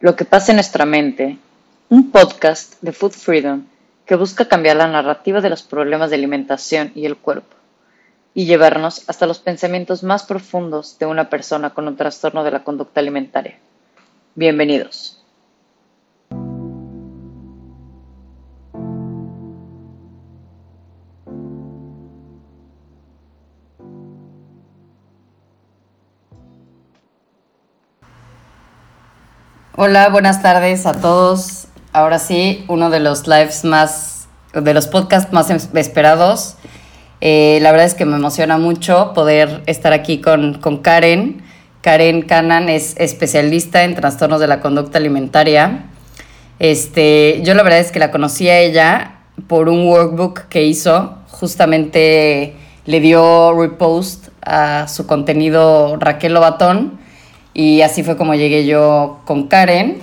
Lo que pasa en nuestra mente, un podcast de Food Freedom que busca cambiar la narrativa de los problemas de alimentación y el cuerpo y llevarnos hasta los pensamientos más profundos de una persona con un trastorno de la conducta alimentaria. Bienvenidos. Hola, buenas tardes a todos. Ahora sí, uno de los lives más, de los podcasts más esperados. Eh, la verdad es que me emociona mucho poder estar aquí con, con Karen. Karen Canan es especialista en trastornos de la conducta alimentaria. Este, yo la verdad es que la conocí a ella por un workbook que hizo. Justamente le dio repost a su contenido Raquel Lobatón y así fue como llegué yo con Karen.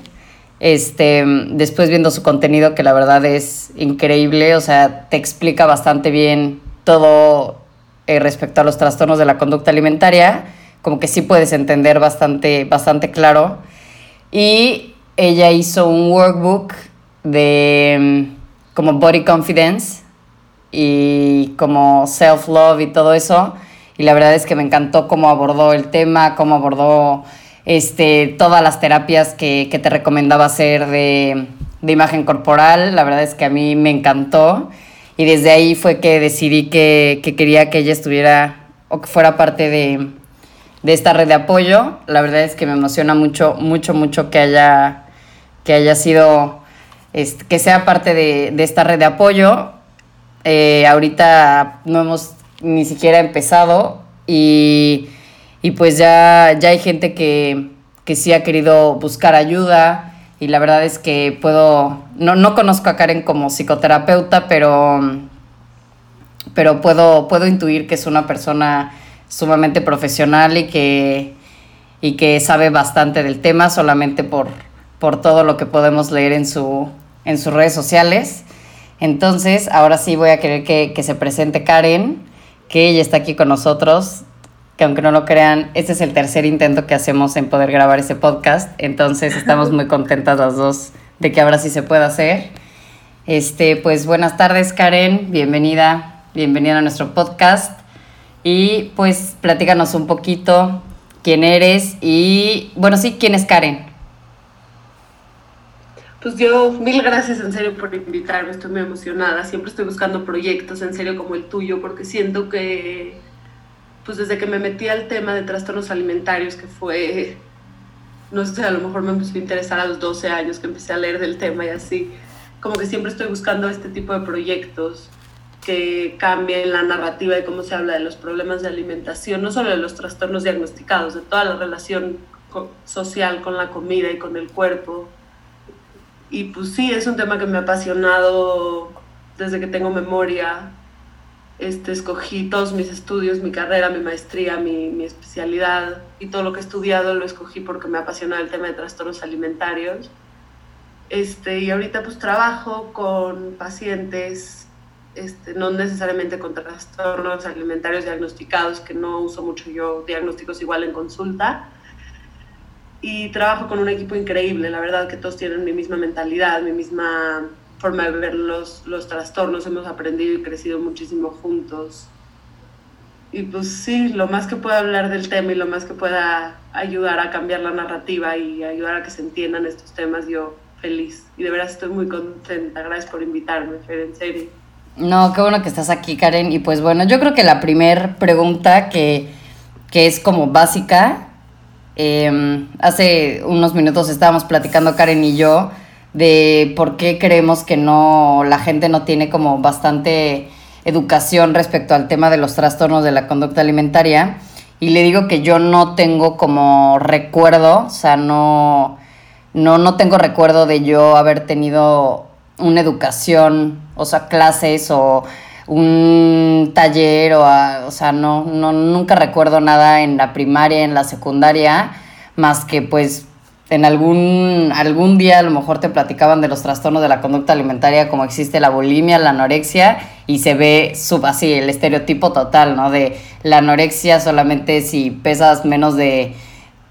Este, después viendo su contenido, que la verdad es increíble, o sea, te explica bastante bien todo eh, respecto a los trastornos de la conducta alimentaria, como que sí puedes entender bastante, bastante claro. Y ella hizo un workbook de mm, como body confidence y como self-love y todo eso. Y la verdad es que me encantó cómo abordó el tema, cómo abordó este, todas las terapias que, te recomendaba hacer de, imagen corporal. La verdad es que a mí me encantó y desde ahí fue que decidí que, quería que ella estuviera o que fuera parte de, esta red de apoyo. La verdad es que me emociona mucho, mucho, mucho que haya, que haya sido, este, que sea parte de, esta red de apoyo. Eh, ahorita no hemos ni siquiera empezado y y pues ya, ya hay gente que, que sí ha querido buscar ayuda y la verdad es que puedo, no, no conozco a Karen como psicoterapeuta, pero, pero puedo, puedo intuir que es una persona sumamente profesional y que, y que sabe bastante del tema solamente por, por todo lo que podemos leer en, su, en sus redes sociales. Entonces, ahora sí voy a querer que, que se presente Karen, que ella está aquí con nosotros que aunque no lo crean, este es el tercer intento que hacemos en poder grabar ese podcast, entonces estamos muy contentas las dos de que ahora sí se pueda hacer. Este, pues buenas tardes Karen, bienvenida, bienvenida a nuestro podcast. Y pues platícanos un poquito quién eres y bueno, sí, quién es Karen. Pues yo, mil gracias en serio por invitarme, estoy muy emocionada, siempre estoy buscando proyectos en serio como el tuyo porque siento que pues desde que me metí al tema de trastornos alimentarios, que fue, no sé, a lo mejor me empezó a interesar a los 12 años que empecé a leer del tema y así, como que siempre estoy buscando este tipo de proyectos que cambien la narrativa de cómo se habla de los problemas de alimentación, no solo de los trastornos diagnosticados, de toda la relación social con la comida y con el cuerpo. Y pues sí, es un tema que me ha apasionado desde que tengo memoria este, escogí todos mis estudios, mi carrera, mi maestría, mi, mi, especialidad y todo lo que he estudiado lo escogí porque me apasiona el tema de trastornos alimentarios. Este, y ahorita pues trabajo con pacientes, este, no necesariamente con trastornos alimentarios diagnosticados, que no uso mucho yo diagnósticos igual en consulta. Y trabajo con un equipo increíble, la verdad que todos tienen mi misma mentalidad, mi misma forma de ver los, los trastornos, hemos aprendido y crecido muchísimo juntos. Y pues sí, lo más que pueda hablar del tema y lo más que pueda ayudar a cambiar la narrativa y ayudar a que se entiendan estos temas, yo feliz. Y de verdad estoy muy contenta. Gracias por invitarme, Fer, en serio. No, qué bueno que estás aquí, Karen. Y pues bueno, yo creo que la primera pregunta que, que, es como básica, em, hace unos minutos estábamos platicando Karen y yo de por qué creemos que no, la gente no tiene como bastante educación respecto al tema de los trastornos de la conducta alimentaria. Y le digo que yo no tengo como recuerdo, o sea, no, no, no tengo recuerdo de yo haber tenido una educación, o sea, clases o un taller, o, o sea, no, no, nunca recuerdo nada en la primaria, en la secundaria, más que pues en algún, algún día a lo mejor te platicaban de los trastornos de la conducta alimentaria, como existe la bulimia, la anorexia, y se ve sub, así el estereotipo total, ¿no? De la anorexia solamente si pesas menos de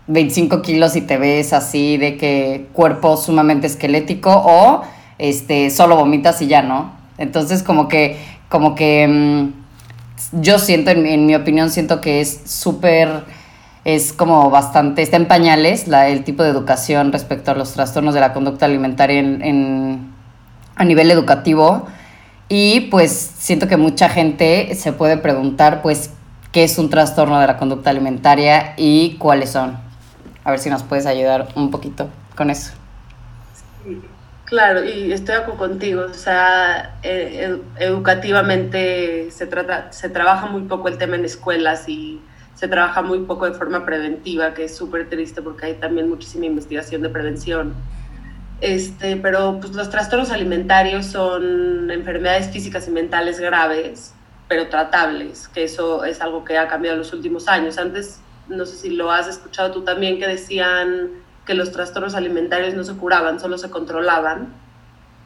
25 kilos y te ves así de que cuerpo sumamente esquelético o este, solo vomitas y ya, ¿no? Entonces como que, como que mm, yo siento, en, mi opinión, siento que es súper, es como bastante, está en pañales el tipo de educación respecto a los trastornos de la conducta alimentaria en, a nivel educativo. Y pues siento que mucha gente se puede preguntar, pues, qué es un trastorno de la conducta alimentaria y cuáles son. A ver si nos puedes ayudar un poquito con eso. Claro, y estoy contigo. O sea, eh, educativamente se, trata, se trabaja muy poco el tema en escuelas y se trabaja muy poco de forma preventiva, que es súper triste porque hay también muchísima investigación de prevención. Este, pero pues, los trastornos alimentarios son enfermedades físicas y mentales graves, pero tratables, que eso es algo que ha cambiado en los últimos años. Antes, no sé si lo has escuchado tú también, que decían que los trastornos alimentarios no se curaban, solo se controlaban.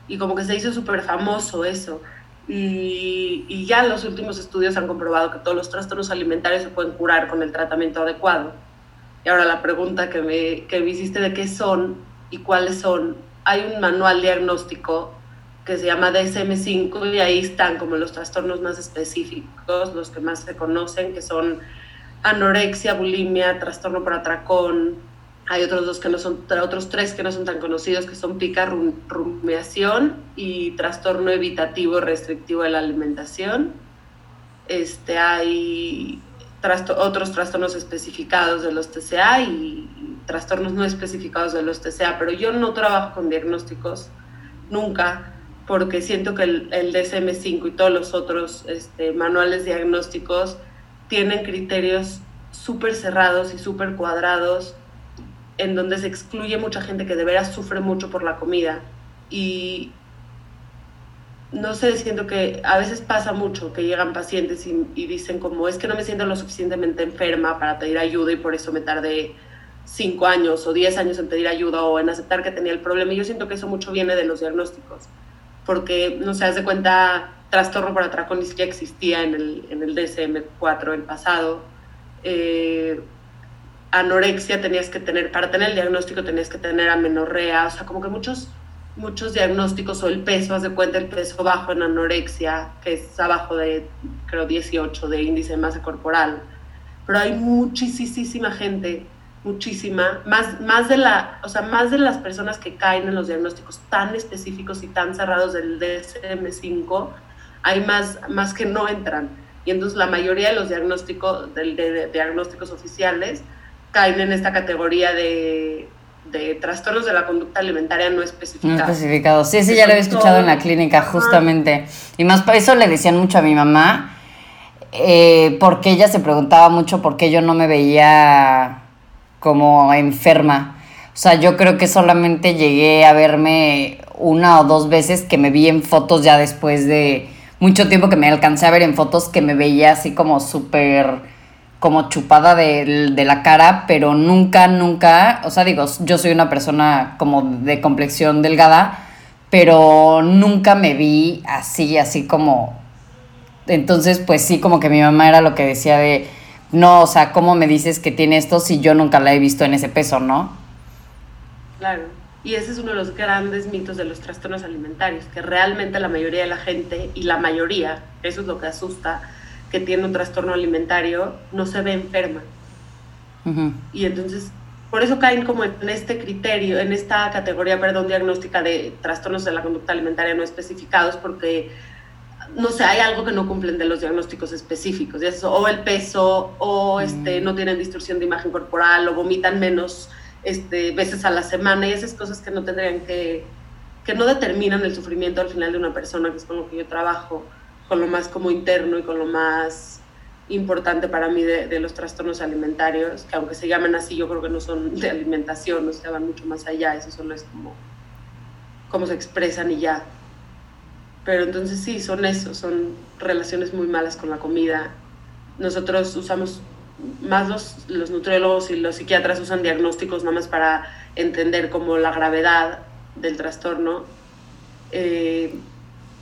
Y como que se hizo súper famoso eso. Y, y, ya los últimos estudios han comprobado que todos los trastornos alimentarios se pueden curar con el tratamiento adecuado. Y ahora la pregunta que me, que me hiciste de qué son y cuáles son, hay un manual diagnóstico que se llama DSM5 y ahí están como los trastornos más específicos, los que más se conocen, que son anorexia, bulimia, trastorno por atracón, hay otros dos que no son, otros tres que no son tan conocidos, que son pica, rumiación y trastorno evitativo restrictivo de la alimentación. Este, hay otros trastornos especificados de los TCA y, trastornos no especificados de los TCA, pero yo no trabajo con diagnósticos nunca porque siento que el, el DSM5 y todos los otros este, manuales diagnósticos tienen criterios súper cerrados y súper cuadrados en donde se excluye mucha gente que de veras sufre mucho por la comida. Y no sé, siento que a veces pasa mucho que llegan pacientes y, dicen como es que no me siento lo suficientemente enferma para pedir ayuda y por eso me tardé cinco años o diez años en pedir ayuda o en aceptar que tenía el problema. Y yo siento que eso mucho viene de los diagnósticos, porque no se hace cuenta, trastorno por atracón ya existía en el, en el DSM-4 el pasado. Eh, anorexia tenías que tener, para tener el diagnóstico tenías que tener amenorrea, o sea, como que muchos, muchos diagnósticos o el peso, haz de cuenta el peso bajo en anorexia, que es abajo de, creo, 18 de índice de masa corporal. Pero hay muchísima gente, muchísima, más, más, de la, o sea, más de las personas que caen en los diagnósticos tan específicos y tan cerrados del DSM-5, hay más, más que no entran. Y entonces la mayoría de los diagnósticos, de diagnósticos oficiales, caen en esta categoría de, trastornos de la conducta alimentaria no especificados. No especificados. Sí, sí, ya lo había escuchado en la clínica, justamente. Y más por eso le decían mucho a mi mamá, eh, porque ella se preguntaba mucho por qué yo no me veía como enferma. O sea, yo creo que solamente llegué a verme una o dos veces que me vi en fotos ya después de mucho tiempo que me alcancé a ver en fotos que me veía así como súper como chupada de, la cara, pero nunca, nunca, o sea, digo, yo soy una persona como de complexión delgada, pero nunca me vi así, así como... Entonces, pues sí, como que mi mamá era lo que decía de, no, o sea, ¿cómo me dices que tiene esto si yo nunca la he visto en ese peso, no? Claro, y ese es uno de los grandes mitos de los trastornos alimentarios, que realmente la mayoría de la gente, y la mayoría, eso es lo que asusta, que tiene un trastorno alimentario no se ve enferma. Y entonces, por eso caen como en este criterio, en esta categoría, perdón, diagnóstica de trastornos de la conducta alimentaria no especificados, porque, no sé, hay algo que no cumplen de los diagnósticos específicos, o el peso, o este, no tienen distorsión de imagen corporal, o vomitan menos este, veces a la semana, y esas cosas que no tendrían que, que no determinan el sufrimiento al final de una persona, que es con lo que yo trabajo con lo más como interno y con lo más importante para mí de, los trastornos alimentarios, que aunque se llamen así, yo creo que no son de alimentación, o sea, van mucho más allá, eso solo es como cómo se expresan y ya. Pero entonces sí, son eso, son relaciones muy malas con la comida. Nosotros usamos, más los, los nutriólogos y los psiquiatras usan diagnósticos nada más para entender como la gravedad del trastorno. Eh,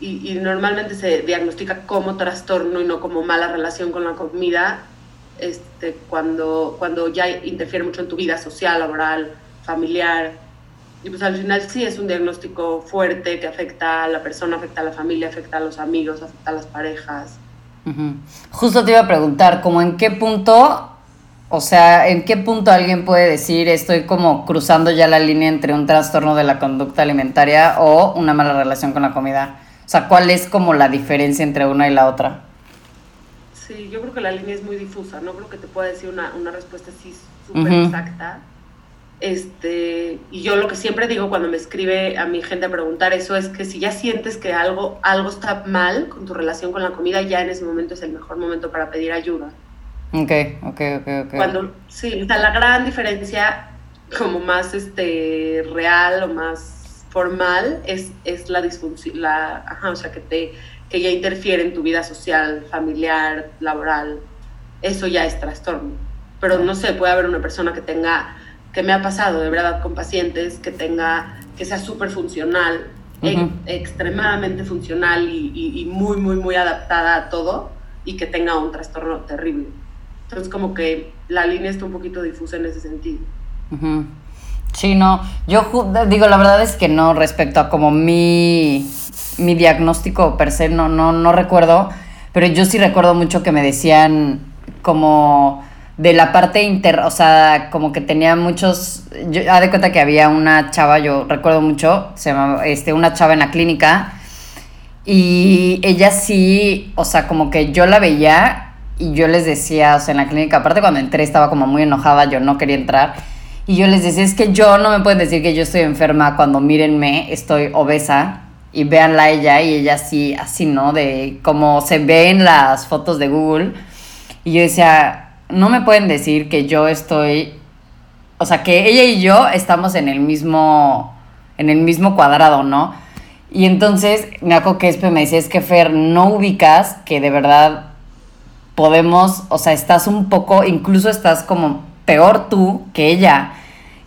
y, normalmente se diagnostica como trastorno y no como mala relación con la comida, este, cuando, cuando ya interfiere mucho en tu vida social, laboral, familiar. Y pues al final sí es un diagnóstico fuerte que afecta a la persona, afecta a la familia, afecta a los amigos, afecta a las parejas. Justo te iba a preguntar, como en qué punto, o sea, en qué punto alguien puede decir estoy como cruzando ya la línea entre un trastorno de la conducta alimentaria o una mala relación con la comida. O sea, ¿cuál es como la diferencia entre una y la otra? Sí, yo creo que la línea es muy difusa, no creo que te pueda decir una, una respuesta así súper exacta. Este, y yo lo que siempre digo cuando me escribe a mi gente a preguntar eso es que si ya sientes que algo, algo está mal con tu relación con la comida, ya en ese momento es el mejor momento para pedir ayuda. Ok, ok, ok, ok. Cuando, sí, o sea, la gran diferencia como más este, real o más formal es, es la disfunción, la, ajá, o sea, que te que ya interfiere en tu vida social, familiar, laboral, eso ya es trastorno. Pero no sé, puede haber una persona que tenga, que me ha pasado de verdad con pacientes, que tenga, que sea súper funcional, extremadamente funcional y, muy, muy, muy adaptada a todo y que tenga un trastorno terrible. Entonces como que la línea está un poquito difusa en ese sentido. Sí, no, yo digo, la verdad es que no respecto a como mi mi diagnóstico per se no, no, no recuerdo, pero yo sí recuerdo mucho que me decían como de la parte inter, o sea, como que tenía muchos, yo, de cuenta que había una chava, yo recuerdo mucho, se llamaba, este, una chava en la clínica, y ella sí, o sea, como que yo la veía y yo les decía, o sea, en la clínica, aparte cuando entré estaba como muy enojada, yo no quería entrar, y yo les decía, es que yo no me pueden decir que yo estoy enferma cuando mírenme, estoy obesa, y véanla ella y ella así, así, ¿no? De como se ve en las fotos de Google. Y yo decía, no me pueden decir que yo estoy, o sea, que ella y yo estamos en el mismo, en el mismo cuadrado, ¿no? Y entonces me acuerdo que Espe me decía, es que Fer, no ubicas que de verdad podemos, o sea, estás un poco, incluso estás como peor tú que ella.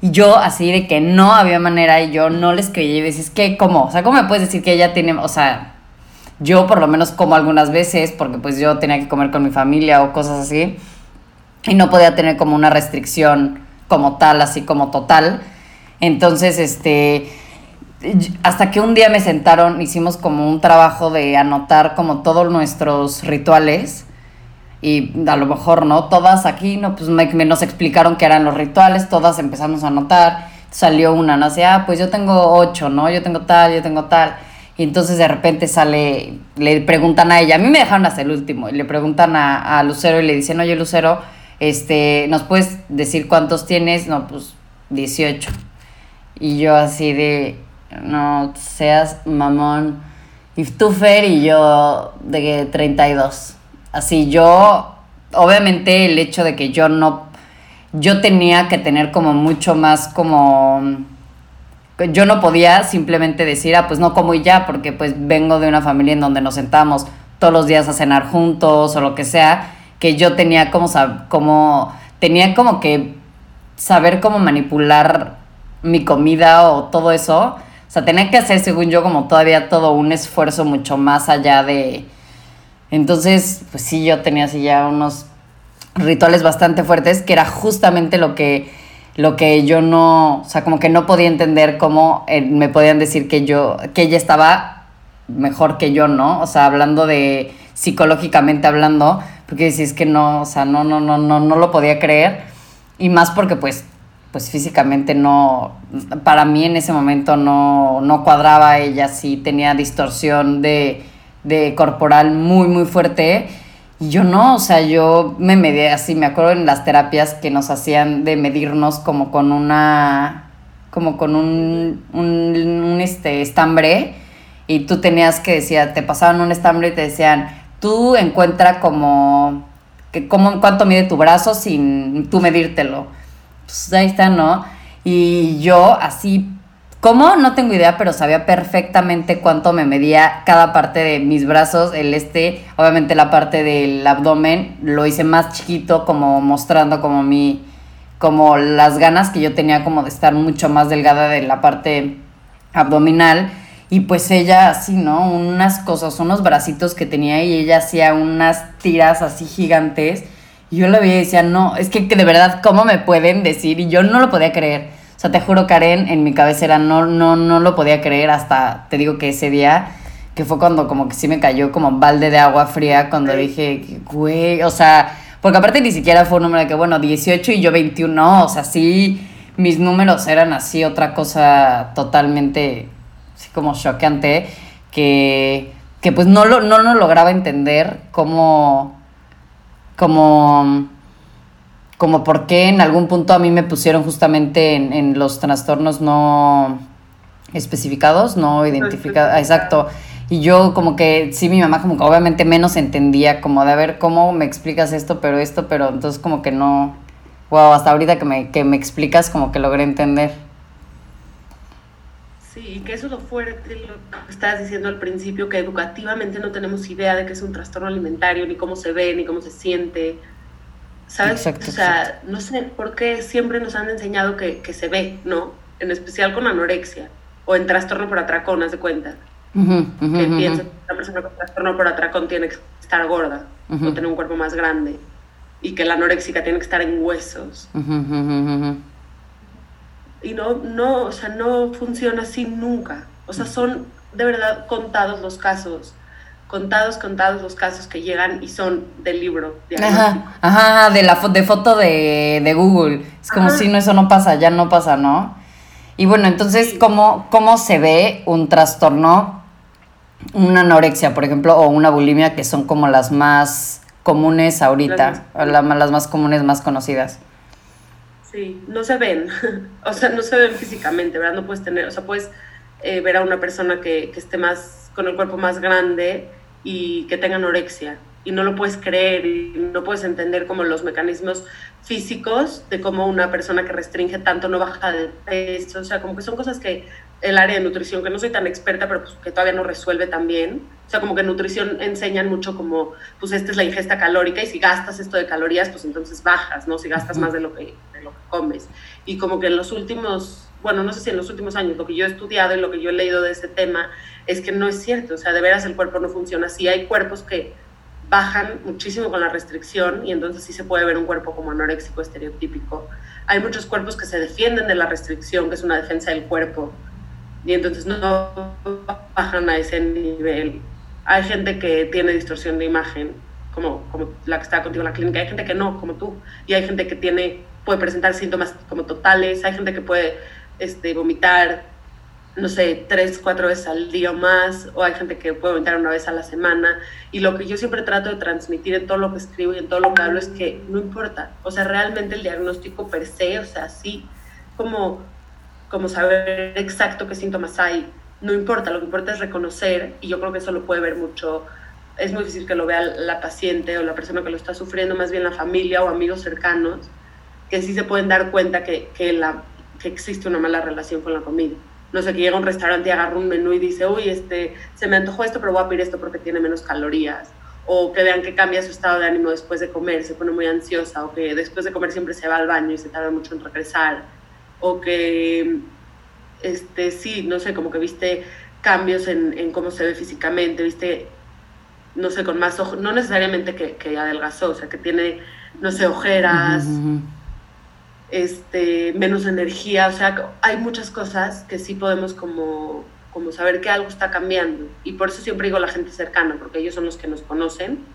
Y yo así de que no había manera y yo no les creía y decís, ¿qué? ¿Cómo? O sea, ¿cómo me puedes decir que ella tiene, o sea, yo por lo menos como algunas veces, porque pues yo tenía que comer con mi familia o cosas así, y no podía tener como una restricción como tal, así como total. Entonces, este, hasta que un día me sentaron, hicimos como un trabajo de anotar como todos nuestros rituales y a lo mejor no, todas aquí, no, pues me, nos explicaron que eran los rituales, todas empezamos a notar, salió una, no sé, ah, pues yo tengo ocho, ¿no? Yo tengo tal, yo tengo tal. Y entonces de repente sale, le preguntan a ella, a mí me dejaron hasta el último, y le preguntan a, a Lucero y le dicen, oye Lucero, este, ¿nos puedes decir cuántos tienes? No, pues 18. Y yo así de, no seas mamón. Y tú, Fer, y yo de 32. Así yo, obviamente el hecho de que yo no, yo tenía que tener como mucho más como, yo no podía simplemente decir, ah, pues no como y ya, porque pues vengo de una familia en donde nos sentamos todos los días a cenar juntos o lo que sea, que yo tenía como, como tenía como que saber cómo manipular mi comida o todo eso. O sea, tenía que hacer, según yo, como todavía todo un esfuerzo mucho más allá de, entonces, pues sí, yo tenía así ya unos rituales bastante fuertes, que era justamente lo que, lo que yo no, o sea, como que no podía entender cómo eh, me podían decir que yo, que ella estaba mejor que yo, ¿no? O sea, hablando de psicológicamente hablando, porque si es que no, o sea, no, no, no, no, no lo podía creer. Y más porque pues, pues físicamente no, para mí en ese momento no, no cuadraba, ella sí tenía distorsión de de corporal muy, muy fuerte. Y yo no, o sea, yo me medí así, me acuerdo en las terapias que nos hacían de medirnos como con una, como con un, un, este, estambre y tú tenías que decir, te pasaban un estambre y te decían, tú encuentra como, que, como cuánto mide tu brazo sin tú medírtelo. Pues ahí está, ¿no? Y yo así ¿Cómo? No tengo idea, pero sabía perfectamente cuánto me medía cada parte de mis brazos. El este, obviamente la parte del abdomen, lo hice más chiquito, como mostrando como mi, como las ganas que yo tenía como de estar mucho más delgada de la parte abdominal. Y pues ella así, ¿no? Unas cosas, unos bracitos que tenía y ella hacía unas tiras así gigantes. Y yo lo veía y decía, no, es que de verdad, ¿cómo me pueden decir? Y yo no lo podía creer. O sea, te juro, Karen, en mi cabeza era, no, no, no lo podía creer hasta, te digo que ese día, que fue cuando como que sí me cayó como balde de agua fría, cuando dije, güey, o sea, porque aparte ni siquiera fue un número de que, bueno, 18 y yo 21, no, o sea, sí, mis números eran así, otra cosa totalmente, así como choqueante, que, que pues no lo, no lo lograba entender cómo como, como por qué en algún punto a mí me pusieron justamente en, los trastornos no especificados, no identificados, exacto. Y yo como que, sí, mi mamá como que obviamente menos entendía, como de a ver cómo me explicas esto, pero esto, pero entonces como que no, wow, hasta ahorita que me, que me explicas como que logré entender. Sí, que eso es lo fuerte, lo que estabas diciendo al principio, que educativamente no tenemos idea de qué es un trastorno alimentario, ni cómo se ve, ni cómo se siente. ¿Sabes? o sea, no sé por qué siempre nos han enseñado que, que, se ve, ¿no? En especial con anorexia o en trastorno por atracón, haz de cuenta. que piensa que una persona con trastorno por atracón tiene que estar gorda o tener un cuerpo más grande y que la anoréxica tiene que estar en huesos y no, no, o sea, no funciona así nunca. O sea, son de verdad contados los casos, contados, contados los casos que llegan y son del libro. Ajá, ajá, de la de foto de, de Google. Es como si no, eso no pasa, ya no pasa, ¿no? Y bueno, entonces, ¿cómo, ¿cómo se ve un trastorno, una anorexia, por ejemplo, o una bulimia, que son como las más comunes ahorita, las las más comunes, más conocidas? Sí, no se ven, o sea, no se ven físicamente, ¿verdad? No puedes tener, o sea, puedes eh, ver a una persona que, que, esté más, con el cuerpo más grande y que tenga anorexia, y no lo puedes creer y no puedes entender como los mecanismos físicos de cómo una persona que restringe tanto no baja de peso, o sea, como que son cosas que el área de nutrición, que no soy tan experta, pero pues que todavía no resuelve tan bien. O sea, como que en nutrición enseñan mucho como, pues esta es la ingesta calórica y si gastas esto de calorías, pues entonces bajas, ¿no? Si gastas más de lo, que, de lo que comes. Y como que en los últimos, bueno, no sé si en los últimos años, lo que yo he estudiado y lo que yo he leído de ese tema es que no es cierto. O sea, de veras el cuerpo no funciona así. Hay cuerpos que bajan muchísimo con la restricción y entonces sí se puede ver un cuerpo como anoréxico estereotípico. Hay muchos cuerpos que se defienden de la restricción, que es una defensa del cuerpo, y entonces no bajan a ese nivel. Hay gente que tiene distorsión de imagen, como, como la que está contigo en la clínica, hay gente que no, como tú, y hay gente que tiene, puede presentar síntomas como totales, hay gente que puede este, vomitar, no sé, tres, cuatro veces al día o más, o hay gente que puede vomitar una vez a la semana, y lo que yo siempre trato de transmitir en todo lo que escribo y en todo lo que hablo es que no importa, o sea, realmente el diagnóstico per se, o sea, sí, como como saber exacto qué síntomas hay, no importa, lo que importa es reconocer, y yo creo que eso lo puede ver mucho, es muy difícil que lo vea la paciente o la persona que lo está sufriendo, más bien la familia o amigos cercanos, que sí se pueden dar cuenta que, que, la, que existe una mala relación con la comida. No sé, que llega a un restaurante y agarra un menú y dice, uy, este, se me antojó esto, pero voy a pedir esto porque tiene menos calorías. O que vean que cambia su estado de ánimo después de comer, se pone muy ansiosa, o que después de comer siempre se va al baño y se tarda mucho en regresar o que, este, sí, no sé, como que viste cambios en, cómo se ve físicamente, viste, no sé, con más ojos, no necesariamente que, adelgazó, o sea, que tiene, no sé, ojeras, este, menos energía, o sea, hay muchas cosas que sí podemos como, como saber que algo está cambiando. Y por eso siempre digo la gente cercana, porque ellos son los que nos conocen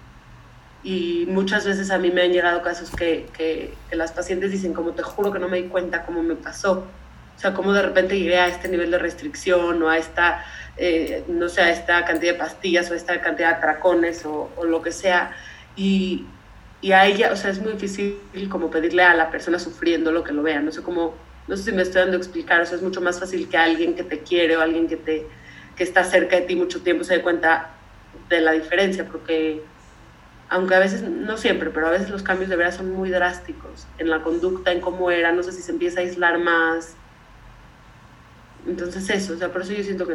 y muchas veces a mí me han llegado casos que, que, las pacientes dicen, como te juro que no me di cuenta cómo me pasó. O sea, cómo de repente llegué a este nivel de restricción o a esta, eh, no sé, a esta cantidad de pastillas o a esta cantidad de tracones o, o, lo que sea. Y, y a ella, o sea, es muy difícil como pedirle a la persona sufriendo lo que lo vea. No sé cómo, no sé si me estoy dando a explicar. O sea, es mucho más fácil que alguien que te quiere o alguien que, te, que está cerca de ti mucho tiempo se dé cuenta de la diferencia, porque aunque a veces, no siempre, pero a veces los cambios de veras son muy drásticos en la conducta, en cómo era, no sé si se empieza a aislar más. Entonces eso, o sea, por eso yo siento que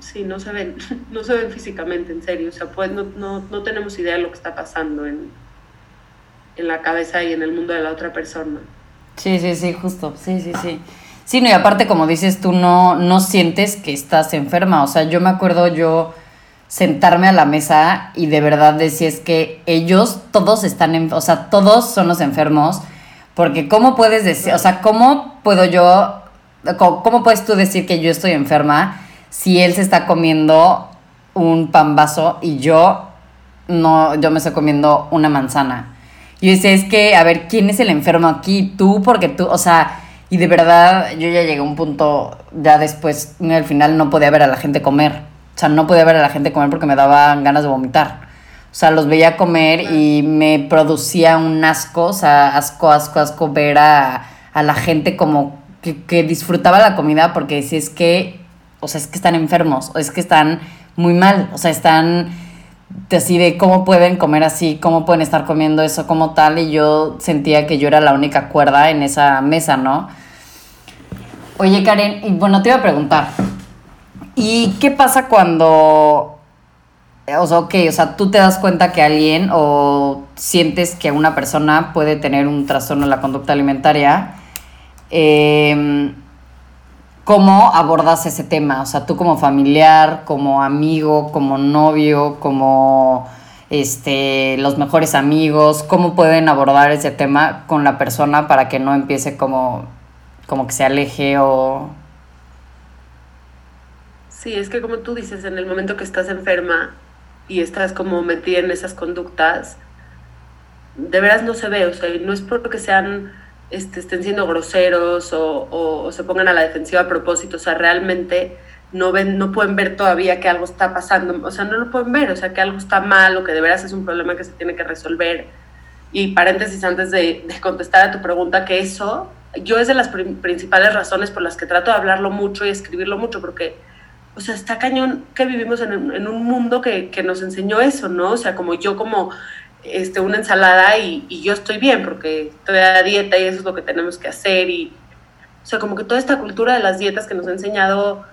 sí, no se ven, no se ven físicamente, en serio, o sea, pues no, no, no tenemos idea de lo que está pasando en, en la cabeza y en el mundo de la otra persona. Sí, sí, sí, justo, sí, sí, sí. Sí, no, y aparte, como dices tú, no, no sientes que estás enferma, o sea, yo me acuerdo yo sentarme a la mesa y de verdad decir es que ellos todos están, en, o sea, todos son los enfermos, porque ¿cómo puedes decir, o sea, cómo puedo yo, cómo, puedes tú decir que yo estoy enferma si él se está comiendo un pan vaso y yo no, yo me estoy comiendo una manzana? Y dice, es que, a ver, ¿quién es el enfermo aquí? Tú, porque tú, o sea, y de verdad yo ya llegué a un punto, ya después, al final no podía ver a la gente comer o sea, no podía ver a la gente comer porque me daban ganas de vomitar. O sea, los veía comer y me producía un asco, o sea, asco, asco, asco ver a, la gente como que, disfrutaba la comida porque si es que, o sea, es que están enfermos, o es que están muy mal, o sea, están así de cómo pueden comer así, cómo pueden estar comiendo eso como tal, y yo sentía que yo era la única cuerda en esa mesa, ¿no? Oye, Karen, y bueno, te iba a preguntar, ¿Y qué pasa cuando, o sea, ok, o sea, tú te das cuenta que alguien o sientes que una persona puede tener un trastorno en la conducta alimentaria? Em, ¿Cómo abordas ese tema? O sea, tú como familiar, como amigo, como novio, como este, los mejores amigos, ¿cómo pueden abordar ese tema con la persona para que no empiece como, como que se aleje o Sí, es que como tú dices, en el momento que estás enferma y estás como metida en esas conductas, de veras no se ve, o sea, no es porque sean, este, estén siendo groseros o, se pongan a la defensiva a propósito, o sea, realmente no ven, no pueden ver todavía que algo está pasando, o sea, no lo pueden ver, o sea, que algo está mal o que de veras es un problema que se tiene que resolver. Y paréntesis antes de, de contestar a tu pregunta, que eso, yo es de las principales razones por las que trato de hablarlo mucho y escribirlo mucho, porque o sea, está cañón que vivimos en, un mundo que, nos enseñó eso, ¿no? O sea, como yo como este, una ensalada y, yo estoy bien porque estoy a dieta y eso es lo que tenemos que hacer. Y, o sea, como que toda esta cultura de las dietas que nos ha enseñado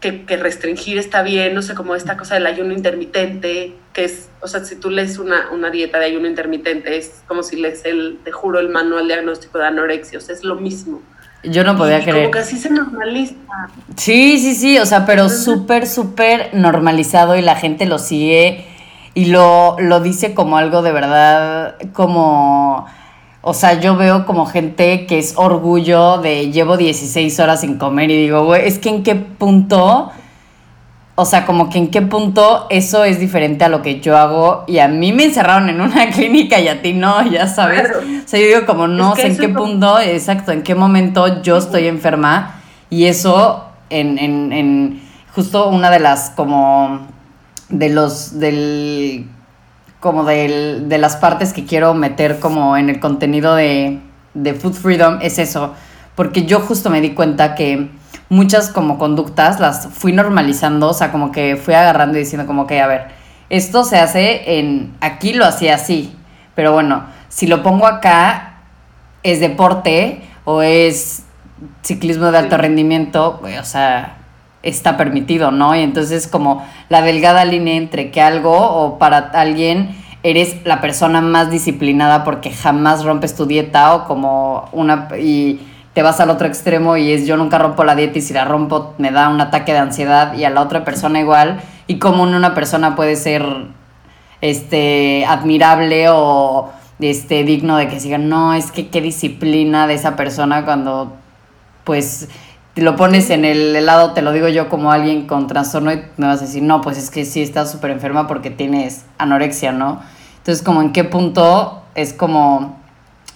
que, restringir está bien, no sé, como esta cosa del ayuno intermitente, que es, o sea, si tú lees una, una dieta de ayuno intermitente, es como si lees el, te juro, el manual diagnóstico de anorexia, o sea, es lo mismo. Yo no podía creer. Como que así se normaliza. Sí, sí, sí, o sea, pero súper, súper normalizado y la gente lo sigue y lo, lo dice como algo de verdad, como... O sea, yo veo como gente que es orgullo de llevo 16 horas sin comer y digo, güey, es que en qué punto o sea, como que en qué punto eso es diferente a lo que yo hago y a mí me encerraron en una clínica y a ti no, ya sabes. O sea, yo digo como no sé en qué punto, exacto, en qué momento yo estoy enferma y eso en, en, en justo una de las como de los del como del, de las partes que quiero meter como en el contenido de, de Food Freedom es eso, porque yo justo me di cuenta que muchas como conductas las fui normalizando, o sea, como que fui agarrando y diciendo como que, a ver, esto se hace en, aquí lo hacía así, pero bueno, si lo pongo acá, es deporte o es ciclismo de alto rendimiento, o sea, está permitido, ¿no? Y entonces como la delgada línea entre que algo o para alguien eres la persona más disciplinada porque jamás rompes tu dieta o como una y te vas al otro extremo y es yo nunca rompo la dieta y si la rompo me da un ataque de ansiedad y a la otra persona igual y como una persona puede ser este admirable o este digno de que sigan no es que qué disciplina de esa persona cuando pues lo pones en el lado te lo digo yo como alguien con trastorno y me vas a decir no pues es que sí estás súper enferma porque tienes anorexia no entonces como en qué punto es como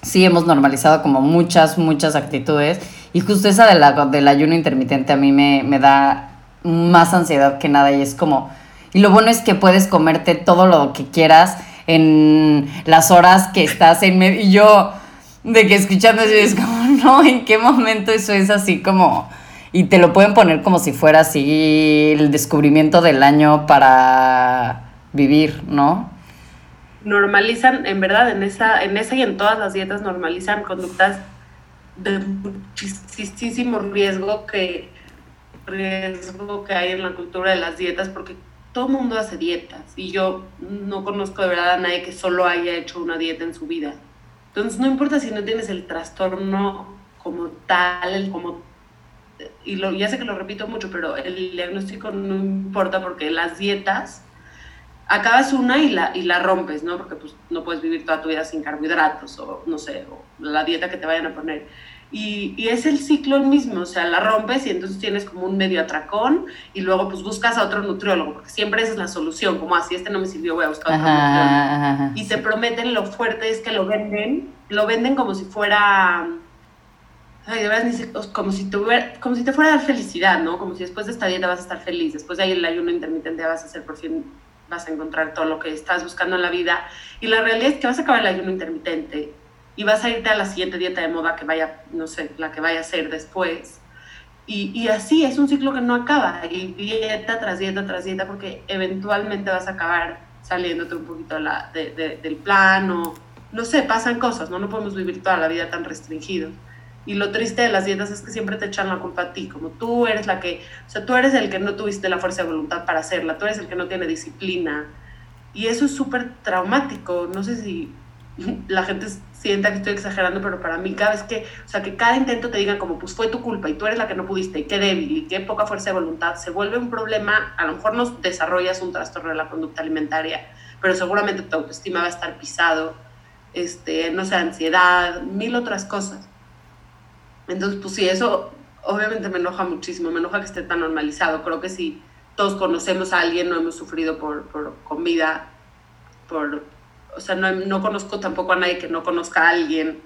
sí hemos normalizado como muchas, muchas actitudes. Y justo esa de la, del ayuno intermitente a mí me, me da más ansiedad que nada. Y es como. Y lo bueno es que puedes comerte todo lo que quieras en las horas que estás en medio. Y yo, de que escuchando eso, es como, no, ¿en qué momento eso es así como.? Y te lo pueden poner como si fuera así el descubrimiento del año para vivir, ¿no? normalizan, en verdad, en esa, en esa y en todas las dietas normalizan conductas de muchísimo riesgo que, riesgo que hay en la cultura de las dietas, porque todo el mundo hace dietas y yo no conozco de verdad a nadie que solo haya hecho una dieta en su vida. Entonces no importa si no tienes el trastorno como tal, como y lo, ya sé que lo repito mucho, pero el diagnóstico no importa porque las dietas, acabas una y la, y la rompes, ¿no? Porque pues, no puedes vivir toda tu vida sin carbohidratos o no sé, o la dieta que te vayan a poner. Y, y, es el ciclo el mismo, o sea, la rompes y entonces tienes como un medio atracón y luego pues buscas a otro nutriólogo, porque siempre esa es la solución, como así, este no me sirvió, voy a buscar otro nutriólogo. y te prometen, lo fuerte es que lo venden, lo venden como si fuera Ay, de verdad, como si, te como si te fuera a dar felicidad, ¿no? Como si después de esta dieta vas a estar feliz, después de ahí el ayuno intermitente vas a hacer, por fin vas a encontrar todo lo que estás buscando en la vida. Y la realidad es que vas a acabar el ayuno intermitente y vas a irte a la siguiente dieta de moda que vaya, no sé, la que vaya a ser después. Y, y así es un ciclo que no acaba, y dieta tras dieta tras dieta, porque eventualmente vas a acabar saliéndote un poquito la, del plan o, no sé, pasan cosas, ¿no? No podemos vivir toda la vida tan restringidos. Y lo triste de las dietas es que siempre te echan la culpa a ti, como tú eres la que, o sea, tú eres el que no tuviste la fuerza de voluntad para hacerla, tú eres el que no tiene disciplina. Y eso es súper traumático. No sé si la gente sienta que estoy exagerando, pero para mí cada vez que, o sea, que cada intento te digan como, pues fue tu culpa y tú eres la que no pudiste y qué débil y qué poca fuerza de voluntad, se vuelve un problema, a lo mejor no desarrollas un trastorno de la conducta alimentaria, pero seguramente tu autoestima va a estar pisado, este, no sé, ansiedad, mil otras cosas. Entonces, pues sí, eso obviamente me enoja muchísimo, me enoja que esté tan normalizado. Creo que si todos conocemos a alguien, no hemos sufrido por, por comida, por, o sea, no, no, conozco tampoco a nadie que no conozca a alguien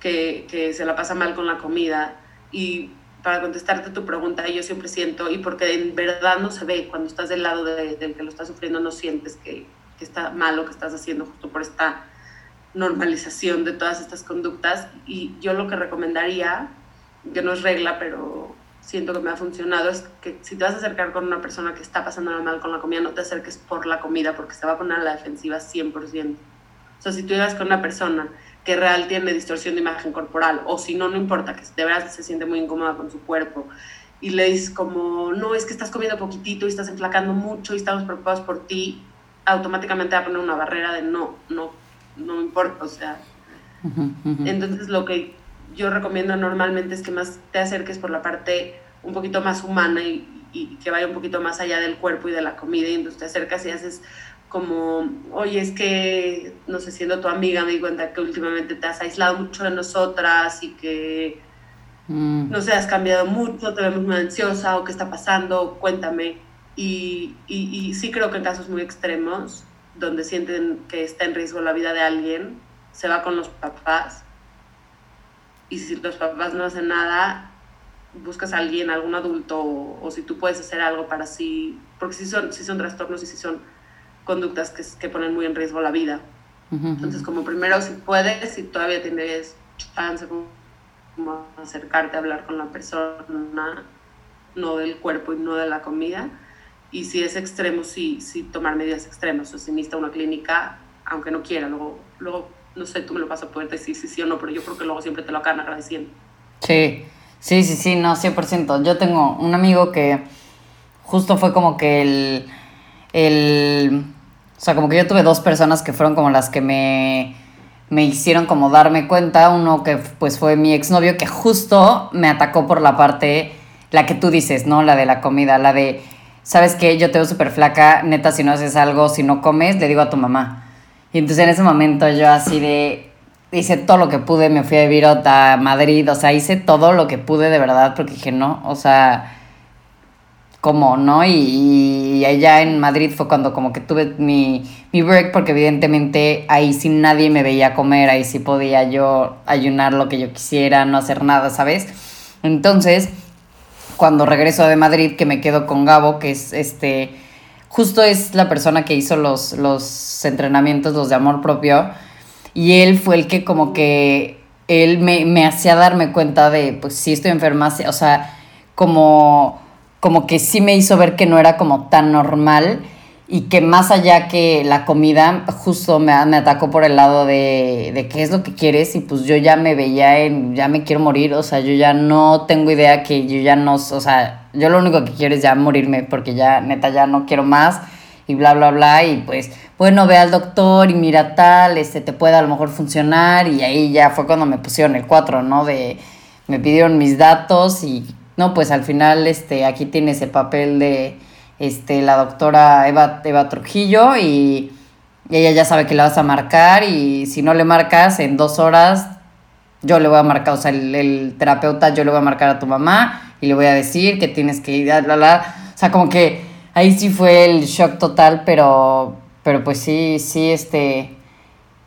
que, que, se la pasa mal con la comida. Y para contestarte tu pregunta, yo siempre siento, y porque en verdad no se ve, cuando estás del lado de, del que lo está sufriendo, no sientes que, que está mal lo que estás haciendo justo por esta normalización de todas estas conductas y yo lo que recomendaría, que no es regla, pero siento que me ha funcionado, es que si te vas a acercar con una persona que está pasando mal con la comida, no te acerques por la comida porque se va a poner a la defensiva 100%. O sea, si tú llegas con una persona que real tiene distorsión de imagen corporal, o si no, no importa, que de verdad se siente muy incómoda con su cuerpo, y le dices como, no, es que estás comiendo poquitito y estás enflacando mucho y estamos preocupados por ti, automáticamente va a poner una barrera de no, no no importa, o sea. Entonces lo que yo recomiendo normalmente es que más te acerques por la parte un poquito más humana y, que vaya un poquito más allá del cuerpo y de la comida y entonces te acercas y haces como, oye, es que, no sé, siendo tu amiga me di cuenta que últimamente te has aislado mucho de nosotras y que, mm. no sé, has cambiado mucho, te vemos muy ansiosa o qué está pasando, cuéntame. Y, y, y sí creo que en casos muy extremos donde sienten que está en riesgo la vida de alguien, se va con los papás. Y si los papás no hacen nada, buscas a alguien, algún adulto, o, si tú puedes hacer algo para sí, porque si son, si son trastornos y si son conductas que, que ponen muy en riesgo la vida. Entonces, como primero, si puedes, si todavía tienes chance, como acercarte a hablar con la persona, no del cuerpo y no de la comida, y si es extremo, sí, sí tomar medidas extremas. O si necesita una clínica, aunque no quiera, luego, luego, no sé, tú me lo vas a poder decir si sí o no, pero yo creo que luego siempre te lo acaban agradeciendo. Sí, sí, sí, sí, no, 100%. Yo tengo un amigo que justo fue como que el, el, o sea, como que yo tuve dos personas que fueron como las que me, me hicieron como darme cuenta. Uno que pues fue mi exnovio que justo me atacó por la parte, la que tú dices, ¿no? La de la comida, la de ¿sabes qué? Yo te veo súper flaca, neta, si no haces algo, si no comes, le digo a tu mamá. Y entonces en ese momento yo así de, hice todo lo que pude, me fui a vivir a Madrid, o sea, hice todo lo que pude de verdad, porque dije, no, o sea, ¿cómo, no? Y, allá en Madrid fue cuando como que tuve mi, mi break, porque evidentemente ahí sí nadie me veía comer, ahí sí podía yo ayunar lo que yo quisiera, no hacer nada, ¿sabes? Entonces cuando regreso de Madrid, que me quedo con Gabo, que es este, justo es la persona que hizo los, los entrenamientos, los de amor propio, y él fue el que como que, él me, me hacía darme cuenta de, pues sí estoy enferma, o sea, como, como que sí me hizo ver que no era como tan normal y que más allá que la comida, justo me, me atacó por el lado de, de, qué es lo que quieres y pues yo ya me veía en, ya me quiero morir, o sea, yo ya no tengo idea que yo ya no, o sea, yo lo único que quiero es ya morirme porque ya neta ya no quiero más y bla, bla, bla, y pues, bueno, ve al doctor y mira tal, este te puede a lo mejor funcionar y ahí ya fue cuando me pusieron el 4, ¿no? De, me pidieron mis datos y no, pues al final este, aquí tienes el papel de este, la doctora Eva, Eva Trujillo y, ella ya sabe que la vas a marcar y si no le marcas en dos horas, yo le voy a marcar, o sea, el, terapeuta yo le voy a marcar a tu mamá y le voy a decir que tienes que ir, bla. O sea, como que ahí sí fue el shock total, pero, pero pues sí, sí, este,